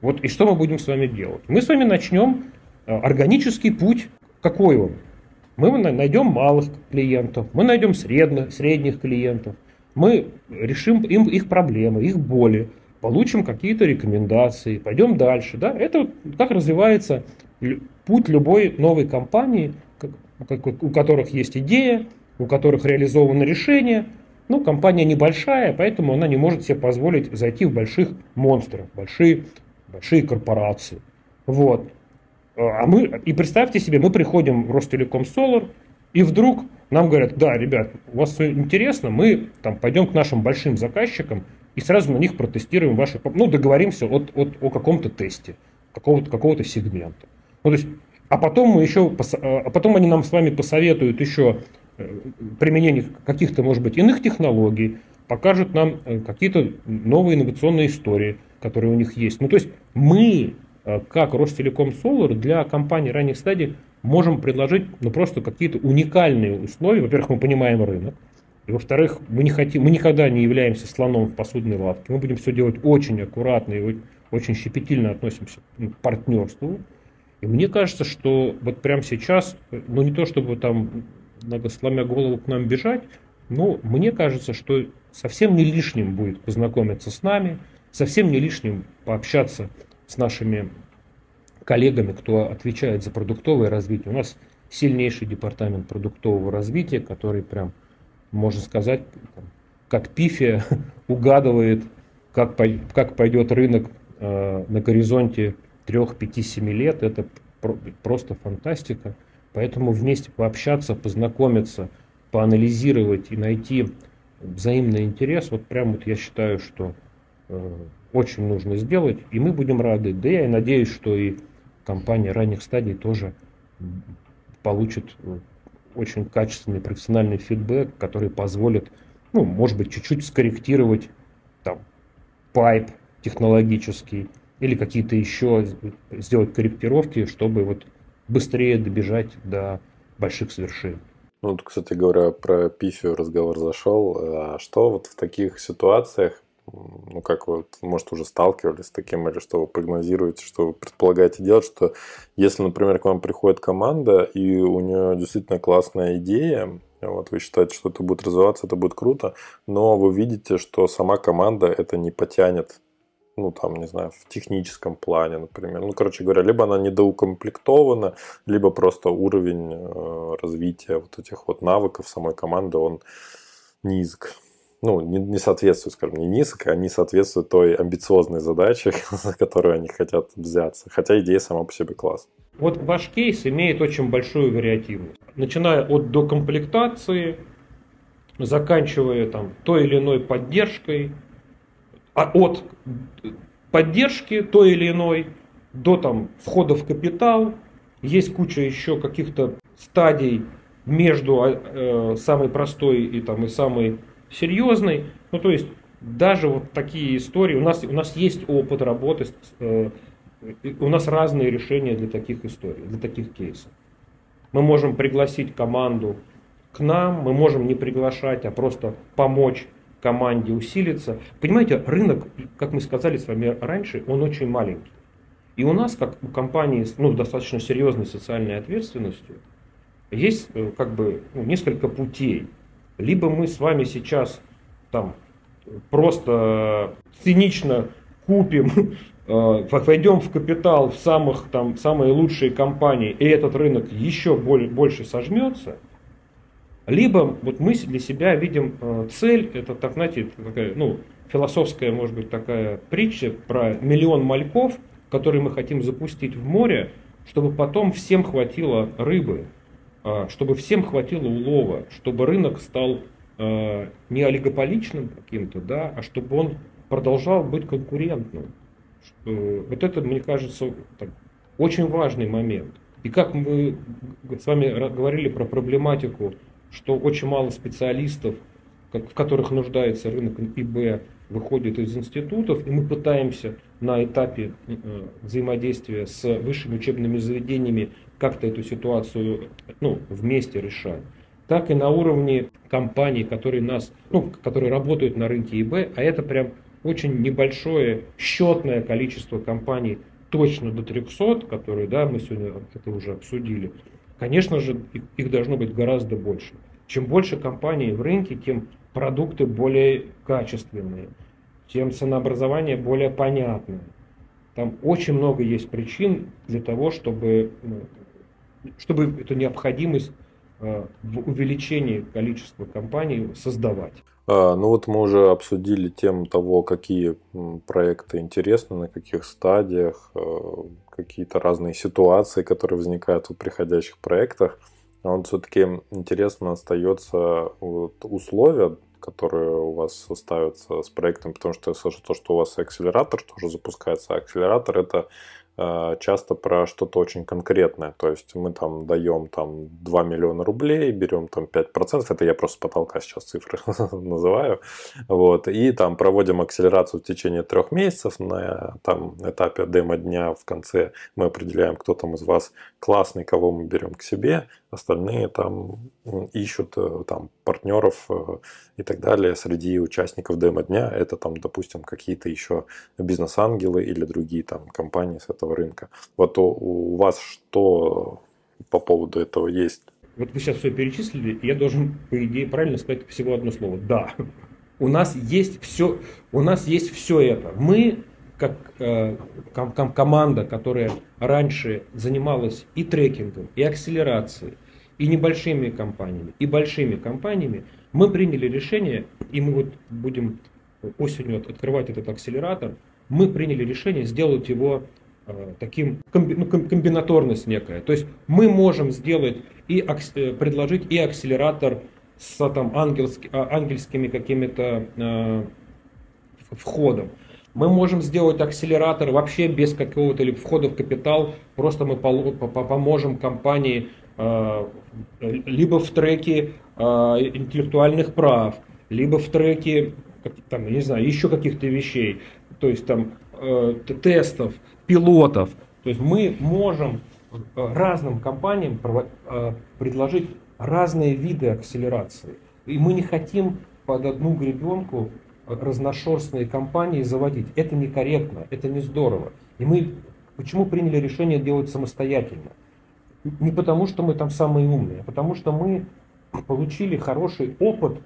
Вот и что мы будем с вами делать? Мы с вами начнем э, органический путь. Какой он? Мы найдем малых клиентов, мы найдем средних, средних клиентов, мы решим им их проблемы, их боли, получим какие-то рекомендации, пойдем дальше. Да? Это как развивается путь любой новой компании, у которых есть идея, у которых реализовано решение. Ну, компания небольшая, поэтому она не может себе позволить зайти в больших монстров, большие, большие корпорации. Вот. А мы, и представьте себе, мы приходим в Ростелеком Solar, и вдруг нам говорят, да, ребят, у вас все интересно, мы там пойдем к нашим большим заказчикам и сразу на них протестируем ваши, ну, договоримся от, от, о каком-то тесте, какого-то какого сегмента. Ну, то есть, а потом мы еще, а потом они нам с вами посоветуют еще э, применение каких-то, может быть, иных технологий, покажут нам э, какие-то новые инновационные истории, которые у них есть. Ну, то есть мы, э, как Ростелеком Solar, для компании ранних стадий можем предложить ну, просто какие-то уникальные условия. Во-первых, мы понимаем рынок. И во-вторых, мы, не хотим, мы никогда не являемся слоном в посудной лавке. Мы будем все делать очень аккуратно и очень щепетильно относимся к партнерству. И мне кажется, что вот прямо сейчас, ну не то чтобы там надо сломя голову к нам бежать, но мне кажется, что совсем не лишним будет познакомиться с нами, совсем не лишним пообщаться с нашими коллегами, кто отвечает за продуктовое развитие. У нас сильнейший департамент продуктового развития, который прям, можно сказать, как пифия угадывает, как, как пойдет рынок э, на горизонте 3, 5, 7 лет. Это просто фантастика. Поэтому вместе пообщаться, познакомиться, поанализировать и найти взаимный интерес, вот прям вот я считаю, что э, очень нужно сделать, и мы будем рады. Да я и надеюсь, что и компания ранних стадий тоже получит э, очень качественный профессиональный фидбэк, который позволит, ну, может быть, чуть-чуть скорректировать там пайп технологический или какие-то еще сделать корректировки, чтобы вот быстрее добежать до больших свершений. Ну, кстати говоря, про пифию разговор зашел. А что вот в таких ситуациях ну, как вы, может, уже сталкивались с таким, или что вы прогнозируете, что вы предполагаете делать, что если, например, к вам приходит команда, и у нее действительно классная идея, вот вы считаете, что это будет развиваться, это будет круто, но вы видите, что сама команда это не потянет ну, там, не знаю, в техническом плане, например. Ну, короче говоря, либо она недоукомплектована, либо просто уровень э, развития вот этих вот навыков самой команды, он низок ну, не, не соответствует, скажем, не низко, а не соответствует той амбициозной задаче, за которую они хотят взяться. Хотя идея сама по себе класс. Вот ваш кейс имеет очень большую вариативность. Начиная от докомплектации, заканчивая там той или иной поддержкой, а от поддержки той или иной до там входа в капитал, есть куча еще каких-то стадий между э, самой простой и там и самой серьезный. Ну, то есть, даже вот такие истории, у нас, у нас есть опыт работы, э, у нас разные решения для таких историй, для таких кейсов. Мы можем пригласить команду к нам, мы можем не приглашать, а просто помочь команде усилиться. Понимаете, рынок, как мы сказали с вами раньше, он очень маленький. И у нас, как у компании с ну, достаточно серьезной социальной ответственностью, есть э, как бы ну, несколько путей либо мы с вами сейчас там просто цинично купим, э, войдем в капитал в самых там самые лучшие компании, и этот рынок еще больше сожмется, либо вот мы для себя видим э, цель, это так, знаете, такая, ну, философская, может быть, такая притча про миллион мальков, которые мы хотим запустить в море, чтобы потом всем хватило рыбы. А, чтобы всем хватило улова, чтобы рынок стал а, не олигополичным каким-то, да, а чтобы он продолжал быть конкурентным. Вот это, мне кажется, так, очень важный момент. И как мы с вами говорили про проблематику, что очень мало специалистов, в которых нуждается рынок ИБ, выходит из институтов, и мы пытаемся на этапе э, взаимодействия с высшими учебными заведениями как-то эту ситуацию ну, вместе решать, так и на уровне компаний, которые, нас, ну, которые работают на рынке ИБ, а это прям очень небольшое счетное количество компаний, точно до 300, которые, да, мы сегодня это уже обсудили, конечно же, их должно быть гораздо больше. Чем больше компаний в рынке, тем продукты более качественные, тем ценообразование более понятное. Там очень много есть причин для того, чтобы ну, чтобы эту необходимость э, в увеличении количества компаний создавать. А, ну вот мы уже обсудили тему того, какие проекты интересны, на каких стадиях, э, какие-то разные ситуации, которые возникают в приходящих проектах. А вот все-таки интересно остается вот условия, которые у вас ставятся с проектом, потому что я слышу то, что у вас акселератор тоже запускается. Акселератор это часто про что-то очень конкретное. То есть мы там даем там 2 миллиона рублей, берем там 5%, это я просто с потолка сейчас цифры называю, вот, и там проводим акселерацию в течение трех месяцев. На там этапе демо-дня в конце мы определяем, кто там из вас классный, кого мы берем к себе, остальные там ищут э, там партнеров э, и так далее среди участников демо-дня. Это там, допустим, какие-то еще бизнес-ангелы или другие там компании с этого рынка. Вот у, у вас что по поводу этого есть? Вот вы сейчас все перечислили, я должен, по идее, правильно сказать всего одно слово. Да. У нас есть все, у нас есть все это. Мы как э, ком- ком- команда, которая раньше занималась и трекингом, и акселерацией, и небольшими компаниями, и большими компаниями, мы приняли решение, и мы вот будем осенью открывать этот акселератор, мы приняли решение сделать его э, таким ну, комбинаторность некая. То есть мы можем сделать и э, предложить и акселератор с там, ангельски, а, ангельскими какими-то э, входом. Мы можем сделать акселератор вообще без какого-то входа в капитал, просто мы поможем компании Э, либо в треке э, интеллектуальных прав, либо в треке, там, я не знаю, еще каких-то вещей, то есть там э, тестов, пилотов. То есть мы можем разным компаниям предложить разные виды акселерации. И мы не хотим под одну гребенку разношерстные компании заводить. Это некорректно, это не здорово. И мы почему приняли решение делать самостоятельно? Не потому, что мы там самые умные, а потому что мы получили хороший опыт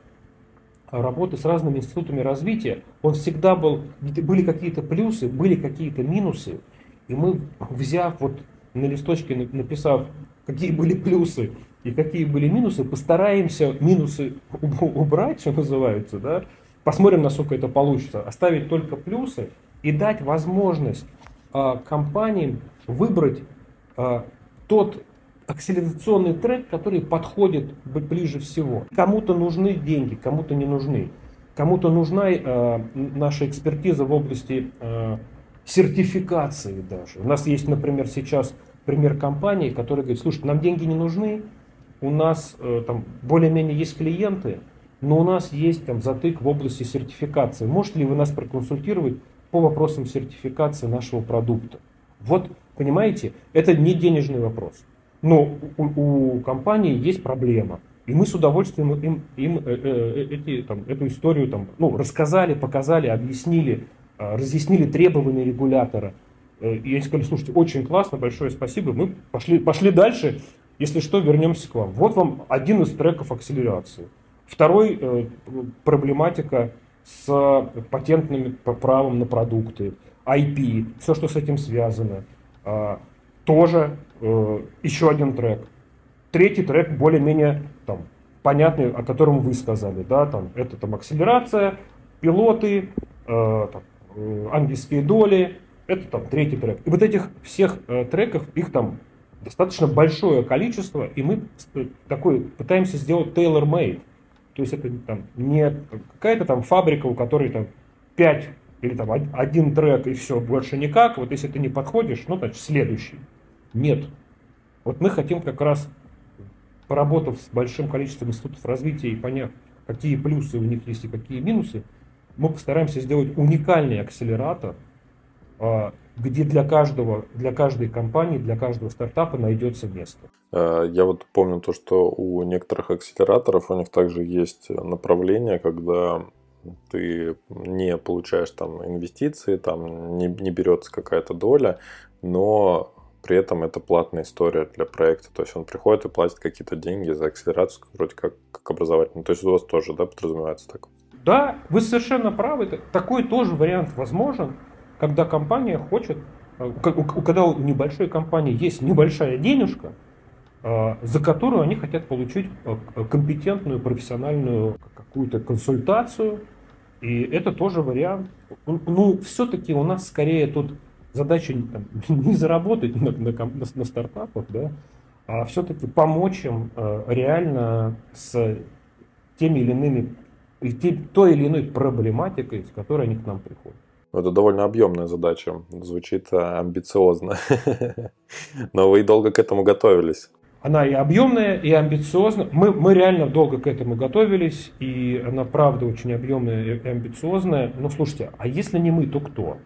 работы с разными институтами развития. Он всегда был, были какие-то плюсы, были какие-то минусы. И мы, взяв вот на листочке, написав, какие были плюсы и какие были минусы, постараемся минусы убрать, что называется, да, посмотрим, насколько это получится, оставить только плюсы и дать возможность а, компаниям выбрать а, тот акселерационный трек, который подходит ближе всего. Кому-то нужны деньги, кому-то не нужны. Кому-то нужна э, наша экспертиза в области э, сертификации даже. У нас есть, например, сейчас пример компании, которая говорит, слушай, нам деньги не нужны, у нас э, там более-менее есть клиенты, но у нас есть там затык в области сертификации. Можете ли вы нас проконсультировать по вопросам сертификации нашего продукта? Вот, понимаете, это не денежный вопрос. Но у, у компании есть проблема. И мы с удовольствием им, им э, э, эти, там, эту историю там, ну, рассказали, показали, объяснили, э, разъяснили требования регулятора. Э, и они сказали, слушайте, очень классно, большое спасибо, мы пошли, пошли дальше, если что, вернемся к вам. Вот вам один из треков акселерации. Второй э, проблематика с патентным правом на продукты, IP, все, что с этим связано. Э, тоже э, еще один трек. Третий трек более-менее там, понятный, о котором вы сказали. Да, там, это там акселерация, пилоты, э, там, э, ангельские доли. Это там третий трек. И вот этих всех э, треков, их там достаточно большое количество, и мы э, такой пытаемся сделать tailor-made. То есть это там не какая-то там фабрика, у которой там 5 или там один трек и все, больше никак. Вот если ты не подходишь, ну, значит, следующий. Нет. Вот мы хотим как раз, поработав с большим количеством институтов развития и поняв, какие плюсы у них есть и какие минусы, мы постараемся сделать уникальный акселератор, а, где для каждого, для каждой компании, для каждого стартапа найдется место. Э, я вот помню то, что у некоторых акселераторов у них также есть направление, когда ты не получаешь там инвестиции, там не, не берется какая-то доля, но при этом это платная история для проекта. То есть он приходит и платит какие-то деньги за акселерацию, вроде как, как образовательную. То есть у вас тоже, да, подразумевается так? Да, вы совершенно правы. Такой тоже вариант возможен, когда компания хочет, э, когда у небольшой компании есть небольшая денежка, э, за которую они хотят получить э, компетентную, профессиональную какую-то консультацию. И это тоже вариант. Ну, все-таки у нас скорее тут задача там, не заработать на, на, на, на стартапах, да, а все-таки помочь им э, реально с теми или иными, той или иной проблематикой, с которой они к нам приходят. Это довольно объемная задача, звучит э, амбициозно. Но вы долго к этому готовились. Она и объемная, и амбициозная. Мы, мы реально долго к этому готовились, и она правда очень объемная и амбициозная. Но слушайте, а если не мы, то кто?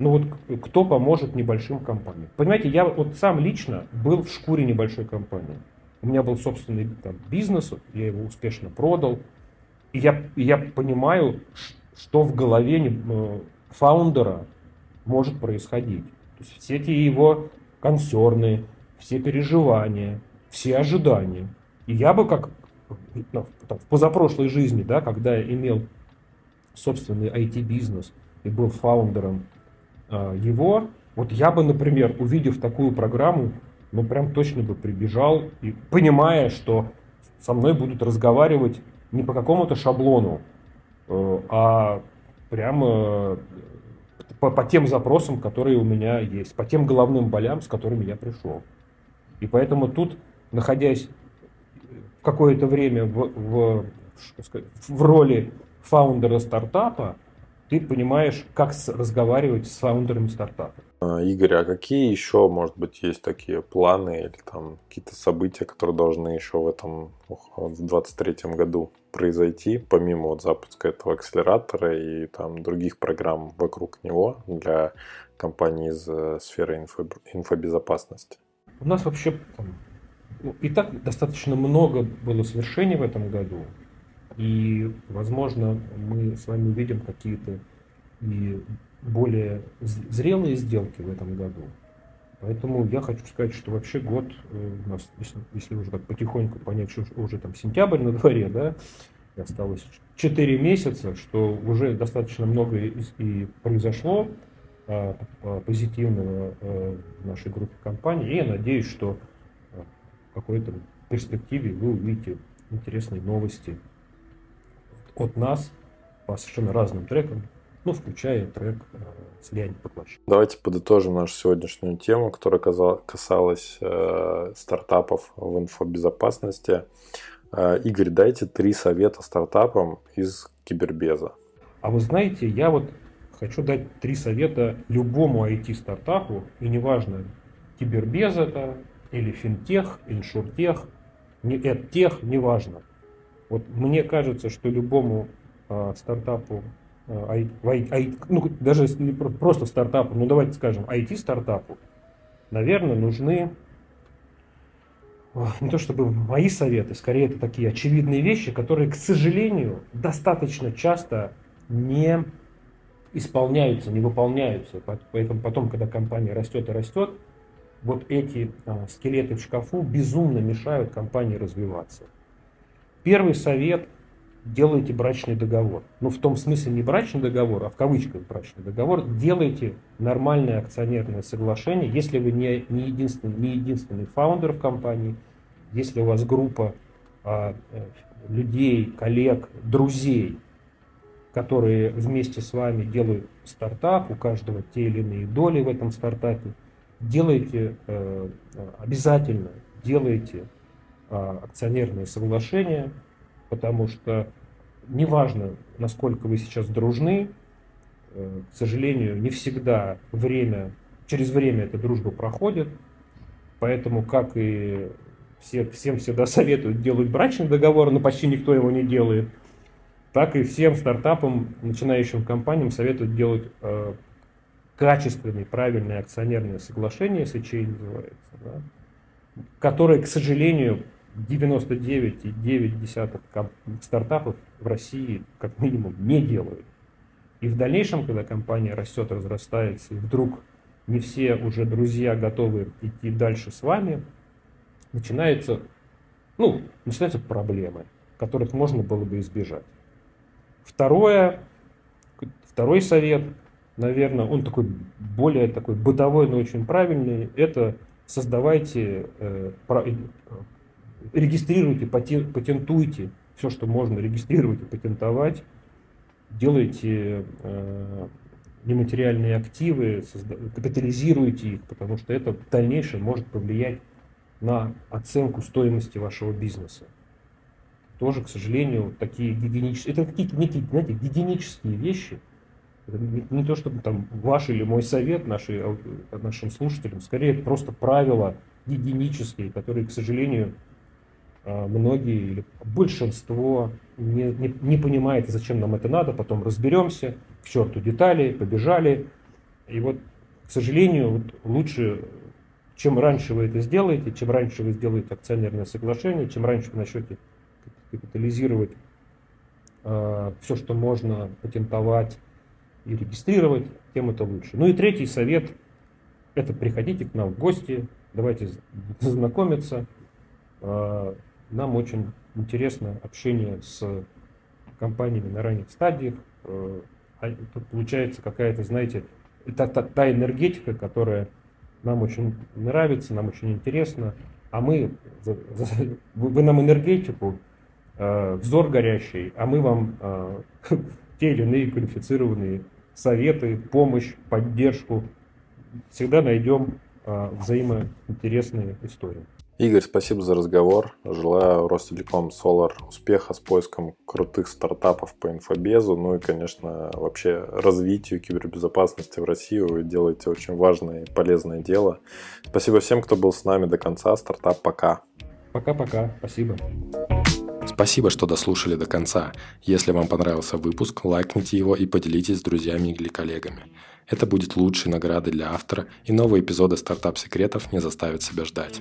Ну вот кто поможет небольшим компаниям? Понимаете, я вот сам лично был в шкуре небольшой компании. У меня был собственный там, бизнес, я его успешно продал. И я, я понимаю, что в голове э, фаундера может происходить. То есть все эти его консерны, все переживания, все ожидания. И я бы как ну, в позапрошлой жизни, да, когда имел собственный IT-бизнес и был фаундером его, вот я бы, например, увидев такую программу, ну прям точно бы прибежал, и понимая, что со мной будут разговаривать не по какому-то шаблону, э, а прямо по, по тем запросам, которые у меня есть, по тем головным болям, с которыми я пришел. И поэтому тут, находясь какое-то время в, в, в роли фаундера стартапа, ты понимаешь, как разговаривать с фаундерами стартапа. Игорь, а какие еще, может быть, есть такие планы или там какие-то события, которые должны еще в этом, в 23 году произойти, помимо вот запуска этого акселератора и там других программ вокруг него для компаний из э, сферы инфо, инфобезопасности? У нас вообще там, ну, и так достаточно много было свершений в этом году. И, возможно, мы с вами увидим какие-то и более зрелые сделки в этом году. Поэтому я хочу сказать, что вообще год э, у нас, если, если уже так потихоньку понять, что уже там сентябрь на дворе, да, осталось 4 месяца, что уже достаточно много и, произошло а, позитивного а, в нашей группе компаний. И я надеюсь, что в какой-то перспективе вы увидите интересные новости от нас по совершенно разным трекам, ну, включая трек э, слияние поглощения. Давайте подытожим нашу сегодняшнюю тему, которая касалась э, стартапов в инфобезопасности. Э, Игорь, дайте три совета стартапам из кибербеза. А вы знаете, я вот хочу дать три совета любому IT-стартапу, и неважно, кибербез это, или финтех, иншуртех, не, эдтех, неважно. Вот мне кажется, что любому э, стартапу I, I, ну, даже если просто стартапу, ну давайте скажем, IT-стартапу, наверное, нужны не то чтобы мои советы, скорее это такие очевидные вещи, которые, к сожалению, достаточно часто не исполняются, не выполняются. Поэтому потом, когда компания растет и растет, вот эти а, скелеты в шкафу безумно мешают компании развиваться. Первый совет – делайте брачный договор. Ну, в том смысле не брачный договор, а в кавычках брачный договор. Делайте нормальное акционерное соглашение, если вы не, не, единственный, не единственный фаундер в компании, если у вас группа а, э, людей, коллег, друзей, которые вместе с вами делают стартап, у каждого те или иные доли в этом стартапе, делайте э, обязательно, делайте э, акционерное соглашение, потому что неважно, насколько вы сейчас дружны, э, к сожалению, не всегда время, через время эта дружба проходит, поэтому, как и все, всем всегда советуют делать брачный договор, но почти никто его не делает, так и всем стартапам, начинающим компаниям советуют делать э, качественные, правильные акционерные соглашения, SHA называется, да, которые, к сожалению, 99,9 стартапов в России как минимум не делают. И в дальнейшем, когда компания растет, разрастается, и вдруг не все уже друзья готовы идти дальше с вами, начинаются, ну, начинаются проблемы, которых можно было бы избежать. Второе, второй совет, наверное, он такой более такой бытовой, но очень правильный, это создавайте э, регистрируйте, патентуйте все, что можно регистрировать и патентовать, делайте э, нематериальные активы, созда- капитализируйте их, потому что это в дальнейшем может повлиять на оценку стоимости вашего бизнеса. Тоже, к сожалению, такие гигиенические, это какие-то некие, знаете, гигиенические вещи. Это не, то, чтобы там ваш или мой совет наши, нашим слушателям, скорее это просто правила гигиенические, которые, к сожалению, многие или большинство не, не, не понимает, зачем нам это надо, потом разберемся, к черту детали, побежали. И вот, к сожалению, вот лучше, чем раньше вы это сделаете, чем раньше вы сделаете акционерное соглашение, чем раньше вы начнете капитализировать э, все, что можно патентовать и регистрировать, тем это лучше. Ну и третий совет – это приходите к нам в гости, давайте знакомиться. Э, нам очень интересно общение с компаниями на ранних стадиях. Э, а тут получается какая-то, знаете, та, та, та энергетика, которая нам очень нравится, нам очень интересна, а мы, вы нам энергетику, э, взор горящий, а мы вам э, те или иные квалифицированные советы, помощь, поддержку. Всегда найдем взаимоинтересные истории. Игорь, спасибо за разговор. Желаю Ростелеком Solar успеха с поиском крутых стартапов по инфобезу, ну и, конечно, вообще развитию кибербезопасности в России. Вы делаете очень важное и полезное дело. Спасибо всем, кто был с нами до конца. Стартап пока. Пока-пока. Спасибо. Спасибо, что дослушали до конца. Если вам понравился выпуск, лайкните его и поделитесь с друзьями или коллегами. Это будет лучшей наградой для автора, и новые эпизоды стартап-секретов не заставят себя ждать.